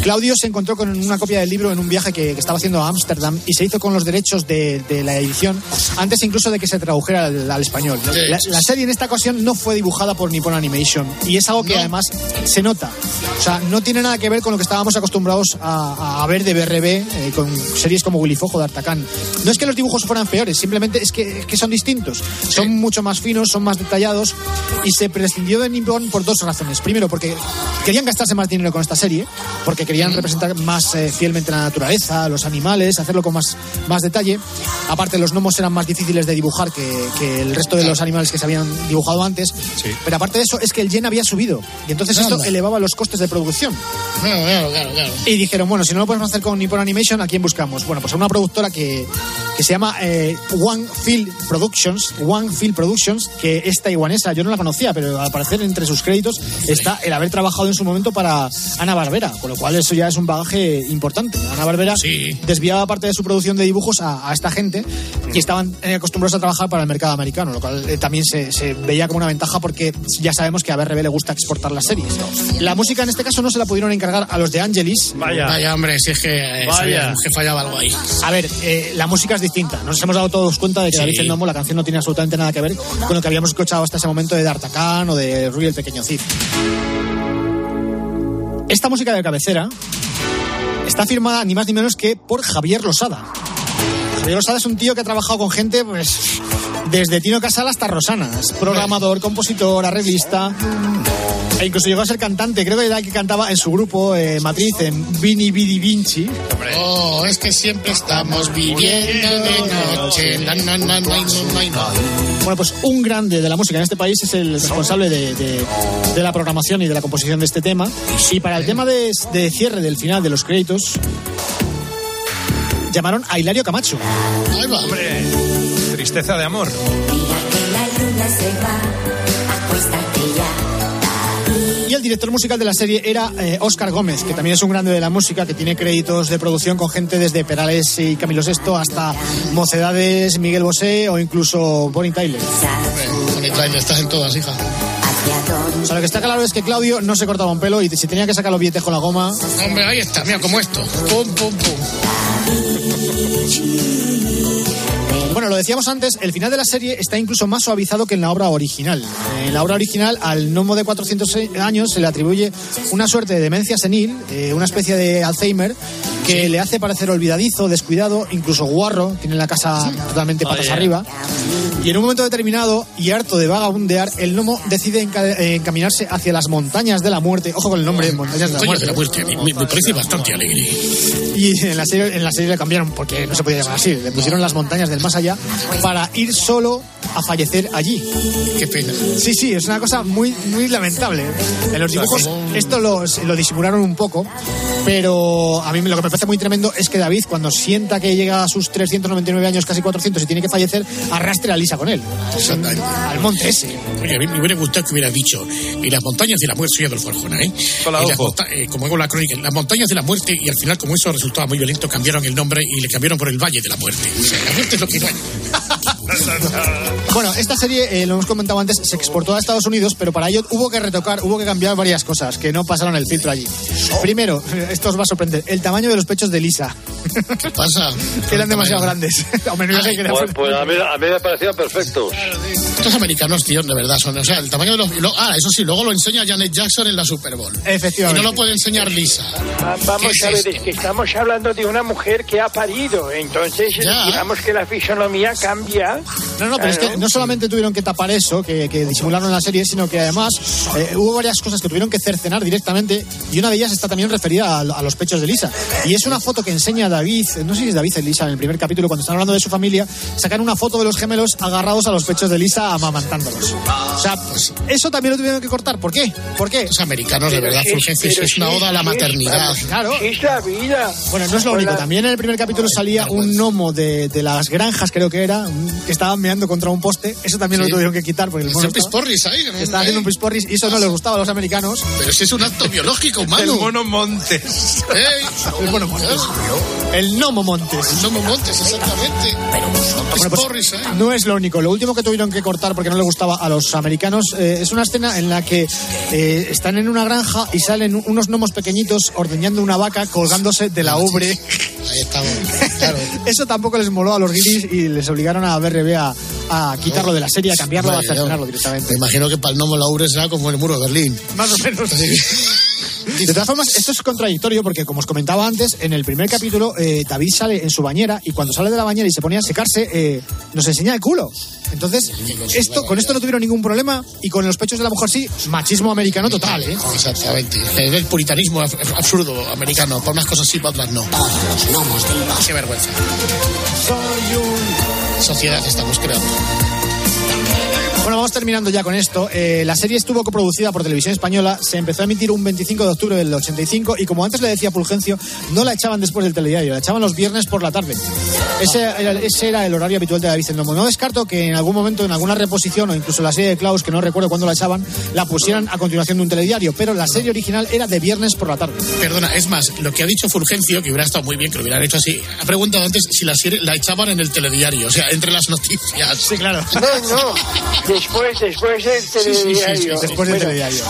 Claudio se encontró con una copia del libro en un viaje que, que estaba haciendo a Ámsterdam y se hizo con los derechos de, de la edición antes incluso de que se tradujera al, al español. La, la serie en esta ocasión no fue dibujada por Nippon Animation y es algo que además se nota. O sea, no tiene nada que ver con lo que estábamos acostumbrados a, a ver de BRB eh, con series como Willy Fojo de Artacán. No es que los dibujos fueran peores, simplemente es que, es que son distintos. Son mucho más finos, son más detallados y se prescindió de Nippon por dos razones. Primero, porque querían gastarse más dinero con esta serie, porque querían representar más eh, fielmente la naturaleza, los animales, hacerlo con más, más detalle. Aparte, los gnomos eran más difíciles de dibujar que, que el resto de los animales que se habían dibujado antes. Pero aparte de eso, es que el yen había subido y entonces esto Anda. elevaba los costes de producción. Claro, claro, claro, claro. Y dijeron, bueno, si no lo podemos hacer con Nippon Animation, ¿a quién buscamos? Bueno, pues a una productora que, que se llama eh, One Field Productions, One Field Productions, que es taiwanesa, yo no la conocía, pero al parecer entre sus créditos está el haber trabajado en su momento para Ana Barbera, con lo cual eso ya es un bagaje importante. Ana Barbera desviaba parte de su producción de dibujos a, a esta gente que estaban eh, acostumbrados a trabajar para el mercado americano, lo cual eh, también se, se veía como una ventaja porque ya sabemos que a BRB le gusta exportar las series. La música en este caso no se la pudieron encargar a los de Angelis. Vaya, hombre, si es que, eh, Vaya. que fallaba algo ahí. A ver, eh, la música es distinta. Nos hemos dado todos cuenta de que Sí. David el Nomo, la canción no tiene absolutamente nada que ver con lo que habíamos escuchado hasta ese momento de D'Artagnan o de Rui el Pequeño Cid. Esta música de cabecera está firmada ni más ni menos que por Javier Losada. Javier Losada es un tío que ha trabajado con gente, pues, desde Tino Casal hasta Rosana. Es programador, compositor, arreglista. E incluso llegó a ser cantante. Creo que era el que cantaba en su grupo eh, Matriz, en Vini Vidi Vinci. Oh, es que siempre estamos viviendo de noche. Bueno, pues un grande de la música en este país es el responsable de, de- de la programación y de la composición de este tema. Y para el tema de, de cierre del final de los créditos, llamaron a Hilario Camacho. Ahí va. Hombre, tristeza de amor. La luna se va, acuéstate ya. Y el director musical de la serie era eh, Óscar Gómez, que también es un grande de la música, que tiene créditos de producción con gente desde Perales y Camilo VI hasta Mocedades, Miguel Bosé o incluso Bonnie Tyler. Bonnie Tyler, estás en todas, hija. O sea, lo que está claro es que Claudio no se cortaba un pelo y si tenía que sacar los billetes con la goma, Hombre, ahí está, mira, como esto. Pum, pum, pum. Bueno, lo decíamos antes, el final de la serie está incluso más suavizado que en la obra original. En la obra original, al gnomo de 400 años se le atribuye una suerte de demencia senil, eh, una especie de Alzheimer, que le hace parecer olvidadizo, descuidado, incluso guarro, tiene la casa totalmente patas Oye. arriba. Y en un momento determinado, y harto de vagabundear, el gnomo decide enca- encaminarse hacia las montañas de la muerte. Ojo con el nombre, montañas de la muerte. de la muerte, me, me- me parece bastante alegre. Y en la serie, en la serie le cambiaron porque no se podía llamar así. Le pusieron las montañas del más allá para ir solo a fallecer allí. Qué pena. Sí, sí, es una cosa muy, muy lamentable. En los dibujos esto lo, lo disimularon un poco, pero a mí lo que me parece muy tremendo es que David, cuando sienta que llega a sus 399 años, casi 400, y tiene que fallecer, arrastre a Lisa con él. Exactamente. Al monte ese. Oye, a mí me hubiera gustado que hubiera dicho, y las montañas de la muerte, soy Adolfo Arjona, ¿eh? Hola, eh, como hago la crónica, las montañas de la muerte, y al final, como eso resultaba muy violento, cambiaron el nombre y le cambiaron por el Valle de la Muerte. O sea, la muerte es lo que no hay. Bueno, esta serie, eh, lo hemos comentado antes, se exportó a Estados Unidos, pero para ello hubo que retocar, hubo que cambiar varias cosas que no pasaron el filtro allí. Primero, esto os va a sorprender, el tamaño de los pechos de Lisa. ¿Qué pasa? que eran demasiado grandes. O menos yo sé que Pues, pues a, mí, a mí me parecían perfectos. Estos americanos, tío, de verdad son. O sea, el tamaño de los. y lo- ah, eso sí, luego lo enseña Janet Jackson en la Super Bowl. Y Efectivamente. no lo puede enseñar Lisa. Va- Vamos ¿Qué es a ver, esto? es que estamos hablando de una mujer que ha parido, entonces Ya. digamos que la fisonomía cambia. No, no, pero es que no solamente tuvieron que tapar eso, que, que disimularon en la serie, sino que además eh, hubo varias cosas que tuvieron que cercenar directamente y una de ellas está también referida a, a los pechos de Lisa. Y es una foto que enseña David, no sé si es David y Lisa en el primer capítulo, cuando están hablando de su familia, sacan una foto de los gemelos agarrados a los pechos de Lisa amamantándolos. O sea, pues, eso también lo tuvieron que cortar. ¿Por qué? ¿Por qué? Los americanos, de verdad, Fulgencio, es una oda a la maternidad. Claro. Es la vida. Bueno, no es lo único. También en el primer capítulo salía un gnomo de, de las granjas, creo que era, que estaban meando contra un poste. Eso también Sí. lo tuvieron que quitar porque el mono estaba, pisporris ahí. ¿no? estaba haciendo un pisporris y eso no les gustaba a los americanos. Pero si es un acto biológico humano. El mono Montes. El mono Montes. El gnomo Montes. El Nomo Montes, exactamente. Bueno, pues, Pisporris, ¿eh? no es lo único. Lo último que tuvieron que cortar porque no le gustaba a los americanos eh, es una escena en la que eh, están en una granja y salen unos gnomos pequeñitos ordeñando una vaca colgándose de la ubre. Ahí estamos. Claro. Eso tampoco les moló a los guiris y les obligaron a BRB a, a quitarlo de la serie, a cambiarlo, a Vale, cercenarlo Me directamente. imagino que para el Nomo Laure será como el muro de Berlín. Más o menos. De todas formas, esto es contradictorio porque, como os comentaba antes, en el primer capítulo eh, David sale en su bañera y cuando sale de la bañera y se pone a secarse, eh, nos enseña el culo. Entonces, esto, con esto no tuvieron ningún problema y con los pechos de la mujer sí, machismo americano total, ¿eh? Exactamente. El puritanismo ab- absurdo americano. Para unas cosas sí, para otras no. Los gnomos del bosque. Sociedad estamos creando. Bueno, vamos terminando ya con esto. Eh, la serie estuvo coproducida por Televisión Española, se empezó a emitir un 25 de octubre del 85 y como antes le decía Fulgencio, no la echaban después del telediario, la echaban los viernes por la tarde. Ese era, ese era el horario habitual de David el Nomo. No descarto que en algún momento, en alguna reposición o incluso la serie de Klaus, que no recuerdo cuándo la echaban, la pusieran a continuación de un telediario, pero la serie original era de viernes por la tarde. Perdona, es más, lo que ha dicho Fulgencio, que hubiera estado muy bien que lo hubieran hecho así, ha preguntado antes si la serie la echaban en el telediario, o sea, entre las noticias. Sí, claro. No, no, después, después del sí, sí, telediario. sí, después del telediario,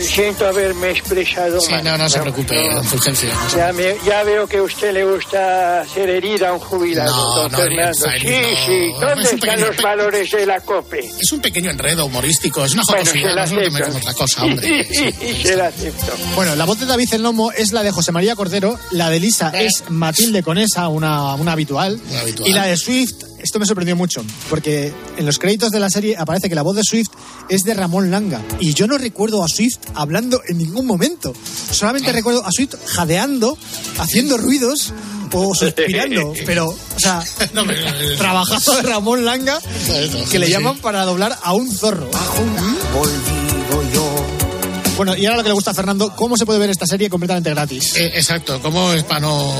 Siento haberme expresado Sí, mal. no, no se preocupe, don Fulgencio. Ya, me- ya veo que a usted le gusta hacer herida a un jubilado, No, don no, Fernando. Ariel, sí, no. sí. ¿Dónde Es un están pequeño los pe- valores de la COPE? Es un pequeño enredo humorístico, es una Bueno, se no la es lo que me acepto. como otra cosa, hombre. se la acepto. Bueno, la voz de David el Nomo es la de José María Cordero, la de Lisa es Matilde Conesa, una, una habitual, Una habitual. y la de Swift, esto me sorprendió mucho, porque en los créditos de la serie aparece que la voz de Swift es de Ramón Langa, y yo no recuerdo a Swift hablando en ningún momento, solamente recuerdo a Swift jadeando, haciendo ruidos o suspirando, pero, o sea, trabajazo de Ramón Langa, que le llaman para doblar a un zorro. Bueno, y ahora lo que le gusta a Fernando, ¿cómo se puede ver esta serie completamente gratis? Eh, exacto, ¿cómo es para no.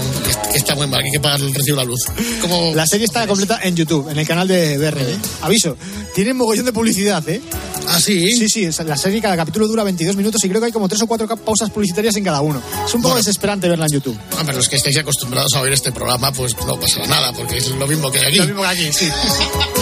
que- está muy mal, que hay que pagar el recibo de la luz? ¿Cómo... La serie está completa en YouTube, en el canal de BRD. Aviso, tiene mogollón de publicidad, ¿eh? ¿Ah, sí? Sí, sí, la serie cada capítulo dura 22 minutos y creo que hay como tres o cuatro ca- pausas publicitarias en cada uno. Es un poco desesperante verla en YouTube. Hombre, los que estáis acostumbrados a oír este programa, pues no pasará nada, porque es lo mismo que hay aquí. Lo mismo que aquí, sí.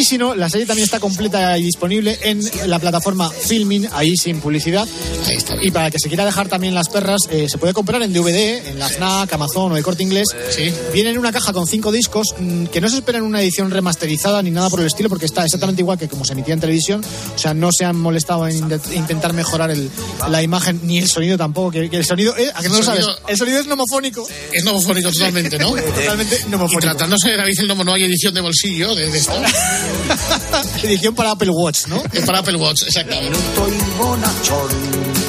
Y si no, la serie también está completa y disponible en la plataforma Filmin, ahí sin publicidad. Ahí está. Y para el que se quiera dejar también las perras, eh, se puede comprar en DVD, en la FNAC, Amazon o el Corte Inglés. Sí. Viene en una caja con cinco discos, mm, que no se espera en una edición remasterizada ni nada por el estilo, porque está exactamente igual que como se emitía en televisión. O sea, no se han molestado en intentar mejorar el- la imagen ni el sonido tampoco. Que, que el sonido, eh, ¿a que no El lo sabes? sonido- El sonido es nomofónico. Es nomofónico totalmente, ¿no? Totalmente Y nomofónico. tratándose de David el Nomo, no hay edición de bolsillo de, de esto. Edición para Apple Watch, ¿no? Es para Apple Watch, exactamente.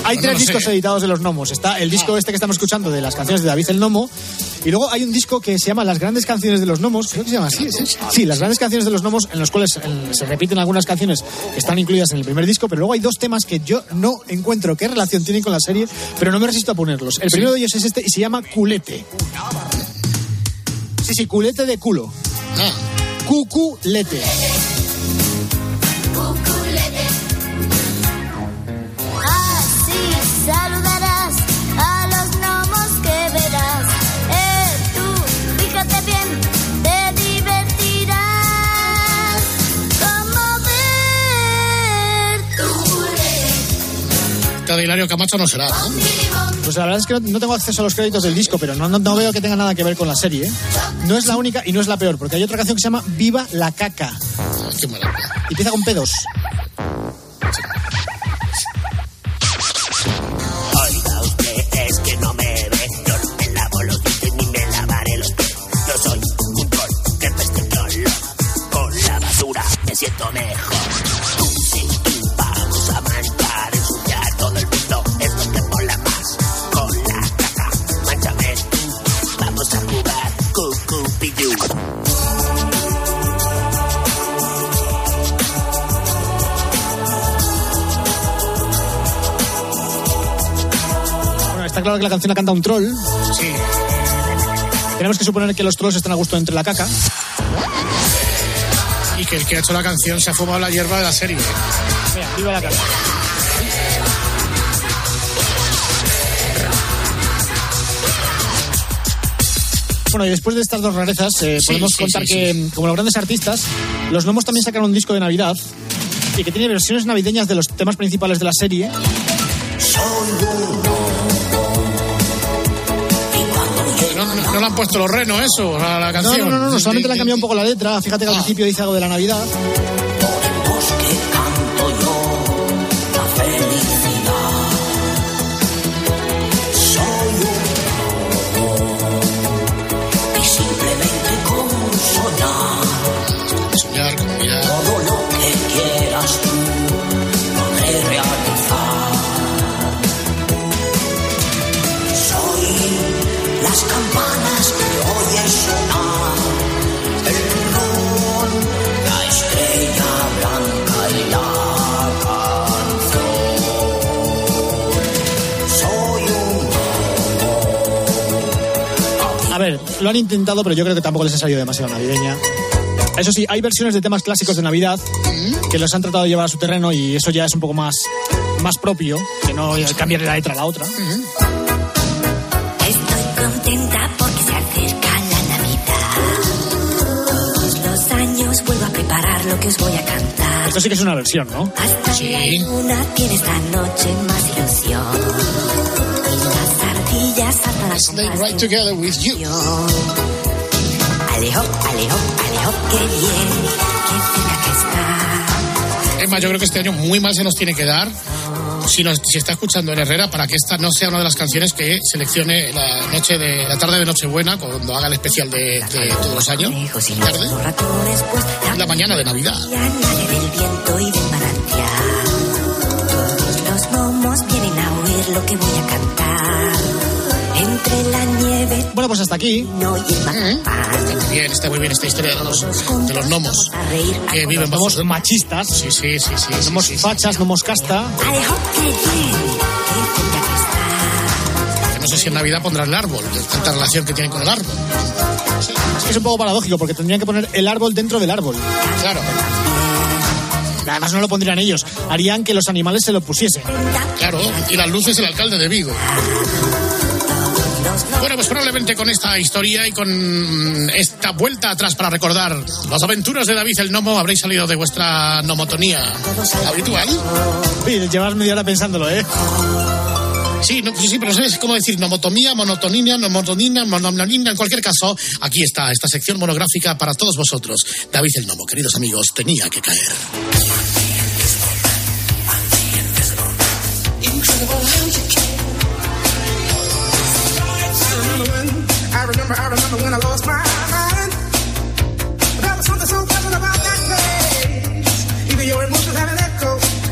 Hay No tres sé. discos editados de los gnomos. Está el disco este que estamos escuchando de las canciones de David el Nomo. Y luego hay un disco que se llama Las grandes canciones de los gnomos. Creo que se llama así. ¿sí? Sí, las grandes canciones de los gnomos, en los cuales eh, se repiten algunas canciones que están incluidas en el primer disco. Pero luego hay dos temas que yo no encuentro qué relación tienen con la serie, pero no me resisto a ponerlos. El primero de ellos es este y se llama Culete. Sí, sí, culete de culo. Ah, Cuculete. Así saludarás a los gnomos que verás. Eh, tú, fíjate bien, te divertirás. Como ver tu culete. cada Hilario Camacho no será, ¿no? Pues la verdad es que no, tengo acceso a los créditos del disco, pero no, veo que tenga nada que ver con la serie. ¿eh? No es la única y no es la peor, porque hay otra canción que se llama Viva la caca. Qué maravilla. Y empieza con pedos. Oiga claro que la canción la canta un troll. Sí. Tenemos que suponer que los trolls están a gusto entre la caca. Y que el que ha hecho la canción se ha fumado la hierba de la serie. Mira, viva la caca. Bueno, y después de estas dos rarezas, eh, Sí, podemos sí, contar sí, que, como los grandes artistas, los gnomos también sacaron un disco de Navidad y que tiene versiones navideñas de los temas principales de la serie. No, puesto los renos, eso, a la No, canción. no, no, no, solamente le han cambiado un poco la letra. Fíjate que al Ah. principio dice algo de la Navidad. Lo han intentado, pero yo creo que tampoco les ha salido demasiado navideña. Eso sí, hay versiones de temas clásicos de Navidad que los han tratado de llevar a su terreno y eso ya es un poco más, más propio que no cambiarle la letra a la otra. Estoy contenta porque se acerca la Navidad. Todos los años vuelvo a preparar lo que os voy a cantar. Esto sí que es una versión, ¿no? Hasta la luna tiene esta noche más ilusión. A compás right together with you. Alejo, alejo, alejo, qué bien, qué cerca que está. Es más, yo creo que este año muy mal se nos tiene que dar. Si, nos, si está escuchando en Herrera, para que esta no sea una de las canciones que seleccione la noche de la tarde de Nochebuena, cuando haga el especial de, de todos los años. Tarde. La mañana de Navidad. Todos los gnomos vienen a oír lo que voy a cantar. Entre la nieve. Bueno, pues hasta aquí. No Está muy bien, está muy bien esta historia de los, de los gnomos que viven bajo. Somos machistas. Sí, sí, sí, sí. Somos fachas, nomos casta. Alejo, qué bien, qué cerca que está. Que no sé si en Navidad pondrán el árbol, de tanta relación que tienen con el árbol. Es un poco paradójico porque tendrían que poner el árbol dentro del árbol. Claro. Además no lo pondrían ellos, harían que los animales se lo pusiesen. Claro, y las luces el alcalde de Vigo. Bueno, pues probablemente con esta historia y con esta vuelta atrás para recordar las aventuras de David el Gnomo habréis salido de vuestra nomotonía habitual. Oye, llevas media hora pensándolo, ¿eh? Sí, no, sí, sí, pero ¿sabes cómo decir? Nomotomía, monotonía, nomotonina, monotonina. En cualquier caso, aquí está esta sección monográfica para todos vosotros. David el Gnomo, queridos amigos, tenía que caer.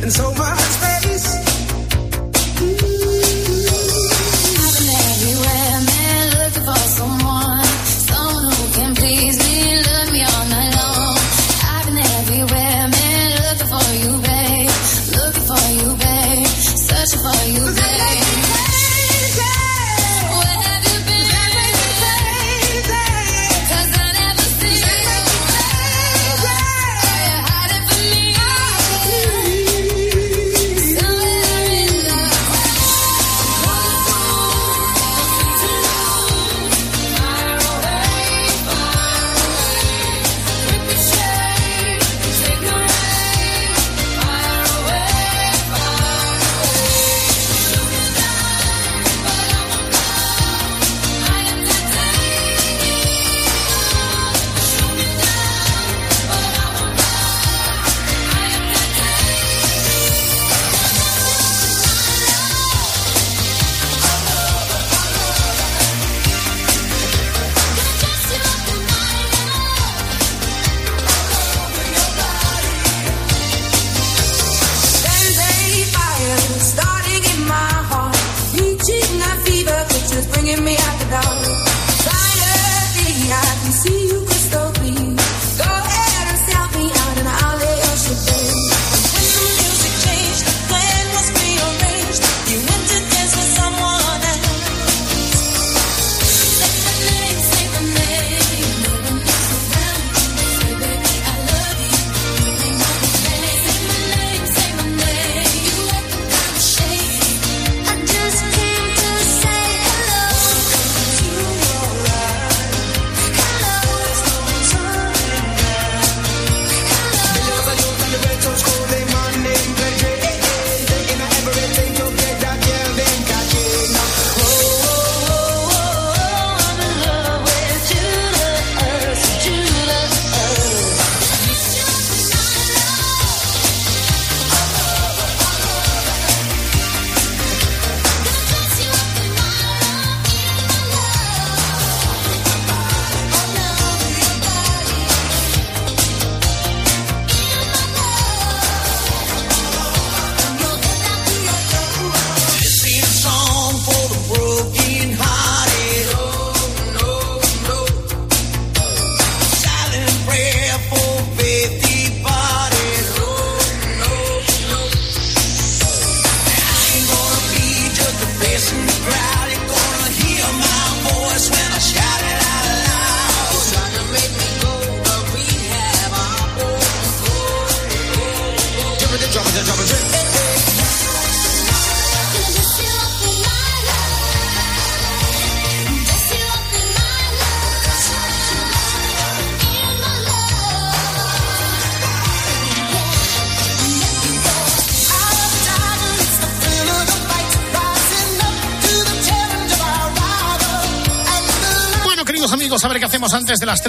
it's over.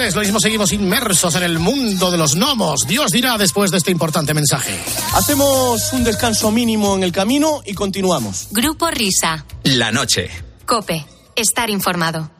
3. Lo mismo seguimos inmersos en el mundo de los gnomos. Dios dirá después de este importante mensaje. Hacemos un descanso mínimo en el camino y continuamos. Grupo Risa. La noche. Cope. Estar informado.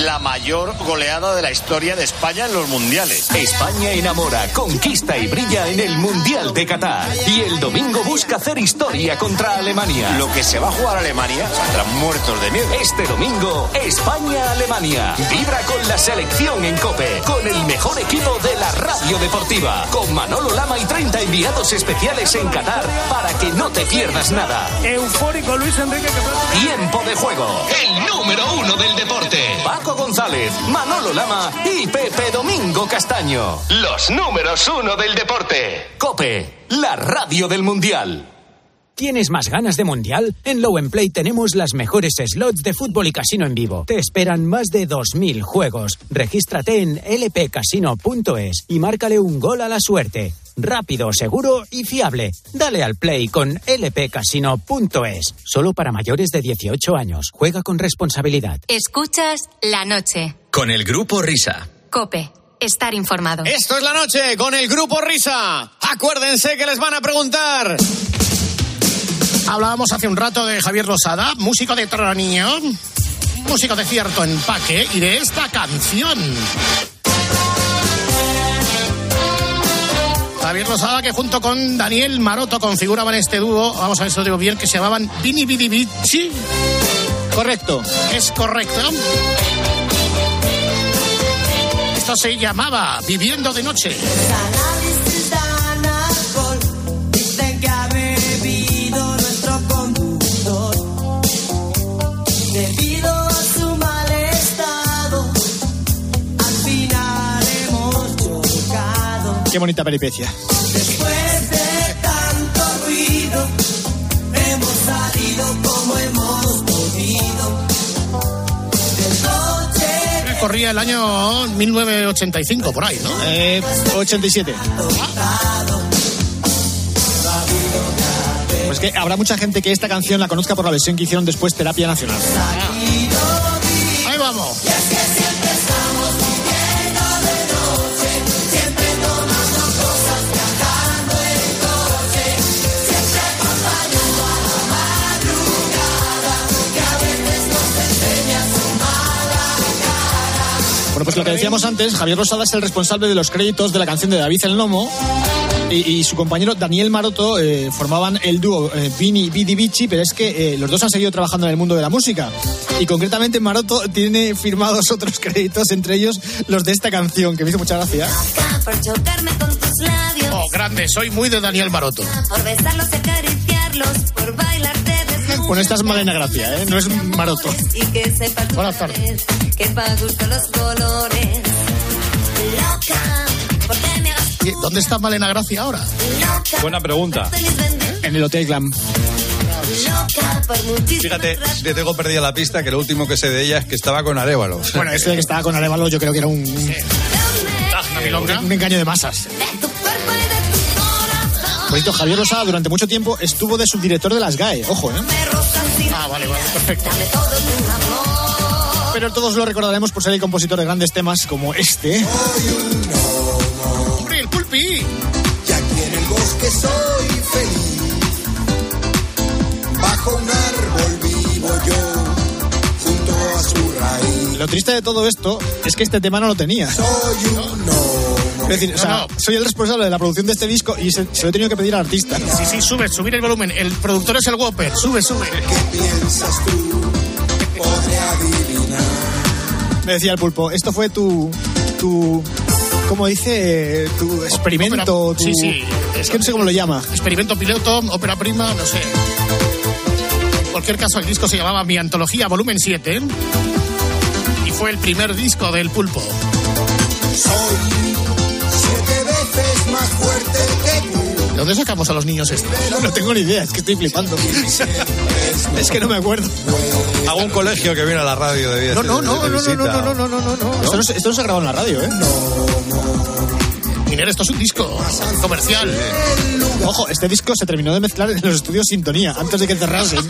La mayor goleada de la historia de España en los mundiales. España enamora, conquista y brilla en el Mundial de Qatar. Y el domingo busca hacer historia contra Alemania. Lo que se va a jugar Alemania saldrán muertos de miedo. Este domingo, España-Alemania. Vibra con la selección en Cope, con el mejor equipo de la radio deportiva, con Manolo Lama y 30 enviados especiales en Qatar para que no te pierdas nada. Eufórico Luis Enrique que Tiempo de juego. El número uno del deporte. Paco González, Manolo Lama y Pepe Domingo Castaño. Los números uno del deporte. Cope, la radio del mundial. ¿Tienes más ganas de mundial? En Low Play tenemos las mejores slots de fútbol y casino en vivo. Te esperan más de 2.000 juegos. Regístrate en lpcasino.es y márcale un gol a la suerte. Rápido, seguro y fiable. Dale al play con lpcasino.es. Solo para mayores de 18 años. Juega con responsabilidad. Escuchas la noche. Con el grupo Risa. Cope. Estar informado. Esto es la noche con el grupo Risa. Acuérdense que les van a preguntar. Hablábamos hace un rato de Javier Losada, músico de Troninio, músico de cierto empaque y de esta canción. Javier que junto con Daniel Maroto configuraban este dúo, vamos a ver si lo digo bien, que se llamaban Vini Vidi Vici. Correcto. Es correcto. Esto se llamaba Viviendo de Noche. Qué bonita peripecia. Después de tanto ruido, hemos salido como hemos podido. Corría el año 1985, por ahí, ¿no? Eh, 87. Pues que habrá mucha gente que esta canción la conozca por la versión que hicieron después Terapia Nacional. Ahí vamos. Lo que decíamos antes, Javier Rosada es el responsable de los créditos de la canción de David el Nomo. Y, y su compañero Daniel Maroto eh, formaban el dúo eh, Vini Vidi Vici, pero es que eh, los dos han seguido trabajando en el mundo de la música. Y concretamente Maroto tiene firmados otros créditos, entre ellos los de esta canción, que me hizo mucha gracia. Por chocarme con tus labios, Oh, grande, soy muy de Daniel Maroto. por besarlos acariciarlos, por bailarte. Bueno, esta es Malena Gracia, ¿eh? no es Maroto. Buenas tardes. Que pa' gusto los colores. Loca, porque me hagas ¿Dónde está Malena Gracia ahora? Buena pregunta. En el Hotel Glam. loca por muchísimo. Fíjate, te tengo perdida la pista que lo último que sé de ella es que estaba con Arevalo. Bueno, este de que estaba con Arevalo yo creo que era un, un, un engaño de masas. Por cierto, Javier Rosada durante mucho tiempo estuvo de subdirector de las GAE, ojo, ¿eh? Ah, vale, vale, perfecto. Pero todos lo recordaremos por ser el compositor de grandes temas como este. ¡Hombre, el pulpi! Y aquí en el bosque soy feliz. Bajo un árbol vivo yo, junto a su raíz. Lo triste de todo esto es que este tema no lo tenía. Soy un gnomo. Es decir, o sea, soy el responsable de la producción de este disco y se, se lo he tenido que pedir al artista. Sí, sí, sube, subir el volumen. El productor es el Whopper. Sube, sube. ¿Qué piensas tú? Decía el pulpo, esto fue tu. tu ¿Cómo dice? Tu experimento. Tu, Sí, sí. Es que no sé cómo lo llama. Experimento piloto, ópera prima, no sé. En cualquier caso, el disco se llamaba Mi Antología, volumen 7. Y fue el primer disco del pulpo. Soy siete veces más fuerte que tú. ¿De dónde sacamos a los niños esto? No tengo ni idea, es que estoy flipando. es que no me acuerdo. Algún colegio que viene a la radio de No, no, no, no, no, no, no, no, no, no, no, no. Esto no, se- esto no se ha grabado en la radio, ¿eh? Miner, esto es un disco comercial. Ojo, este disco se terminó de mezclar en los estudios Sintonía, antes de que cerrasen.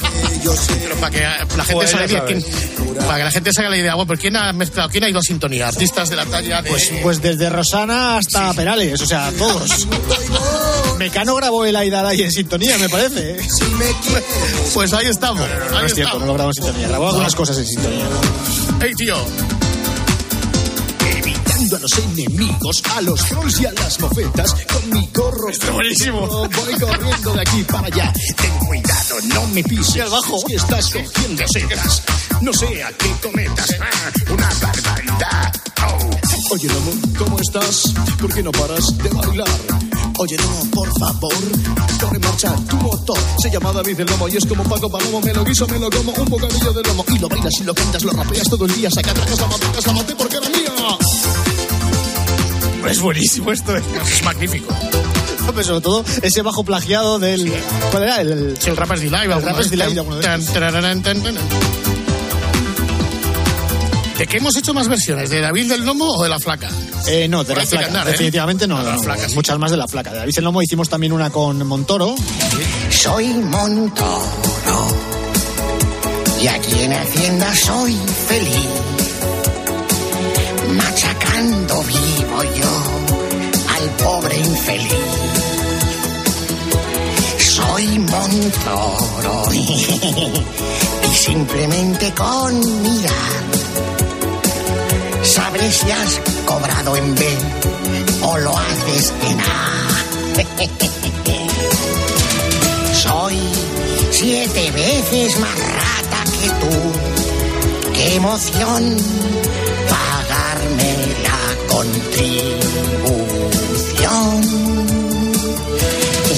Pero para que la gente se haga para que la gente se haga la idea, bueno, pero ¿quién ha mezclado? ¿Quién ha ido a sintonía? Artistas de la talla de. Pues, pues desde Rosana hasta Perales, o sea, todos. Mecano grabó el Aidar ahí en Sintonía, me parece. Pues ahí estamos. No ahí es cierto, no lo grabó en Sintonía, grabó algunas cosas en Sintonía. Ey, tío. A los enemigos, a los trolls y a las mofetas, con mi gorro Está buenísimo. voy corriendo de aquí para allá. Ten cuidado, no me pises. al bajo. Que estás cogiendo setas. No sea que cometas ah, una barbaridad. Oh. Oye, Lomo, ¿cómo estás? ¿Por qué no paras de bailar? Oye, Lomo, por favor, pon en marcha tu motor. Se llama David el Lomo y es como Paco Palomo. Me lo guiso, me lo como, un bocadillo de lomo. Y lo bailas y lo cantas, lo rapeas todo el día. Saca tragas, la matas, la maté porque era mía. Es buenísimo esto, ¿eh? Es magnífico. Pero sobre todo ese bajo plagiado del... ¿Cuál era? El, el... Sí, el Rappers Delight. El Rappers de Tan, estos. tararán, tan, tan. ¿De qué hemos hecho más versiones? ¿De David del Lomo o de la Flaca? Eh, no, de Por la flaca. andar, ¿eh? Definitivamente no. La no, flaca, sí. Muchas más de la flaca. De David el Lomo hicimos también una con Montoro. Soy Montoro y aquí en Hacienda soy feliz. Y simplemente con mirar sabré si has cobrado en B o lo haces en A. Soy siete veces más rata que tú. Qué emoción pagarme la contribución.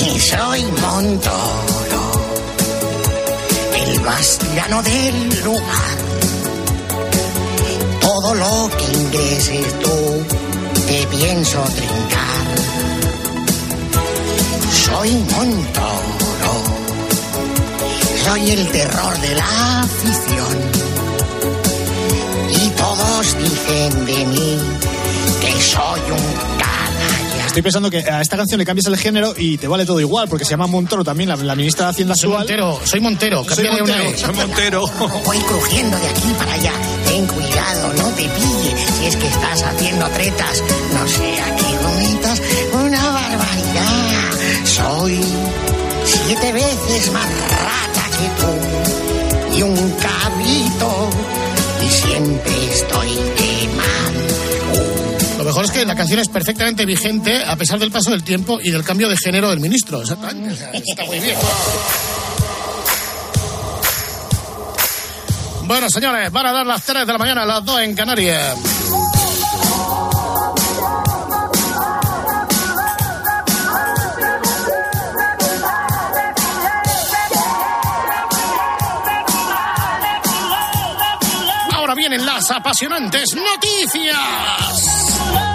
Y soy Montoro, el bastiano del lugar. Todo lo que ingreses tú te pienso trincar. Soy Montoro, soy el terror de la afición. Y todos dicen de mí que soy un. Estoy pensando que a esta canción le cambias el género y te vale todo igual, porque se llama Montoro también, la, la ministra de Hacienda Soy actual. Montero, soy Montero. Soy cámbiale una Montero, E. soy Montero. Voy crujiendo de aquí para allá. Ten cuidado, no te pille. Si es que estás haciendo tretas, no sea que cometas una barbaridad. Soy siete veces más rata que tú y un cabrito. Y siempre estoy de mal. Lo mejor es que la canción es perfectamente vigente a pesar del paso del tiempo y del cambio de género del ministro. Exactamente. Está muy bien. Bueno, señores, van a dar las 3 de la mañana, las 2 en Canarias. Ahora vienen las apasionantes noticias. love.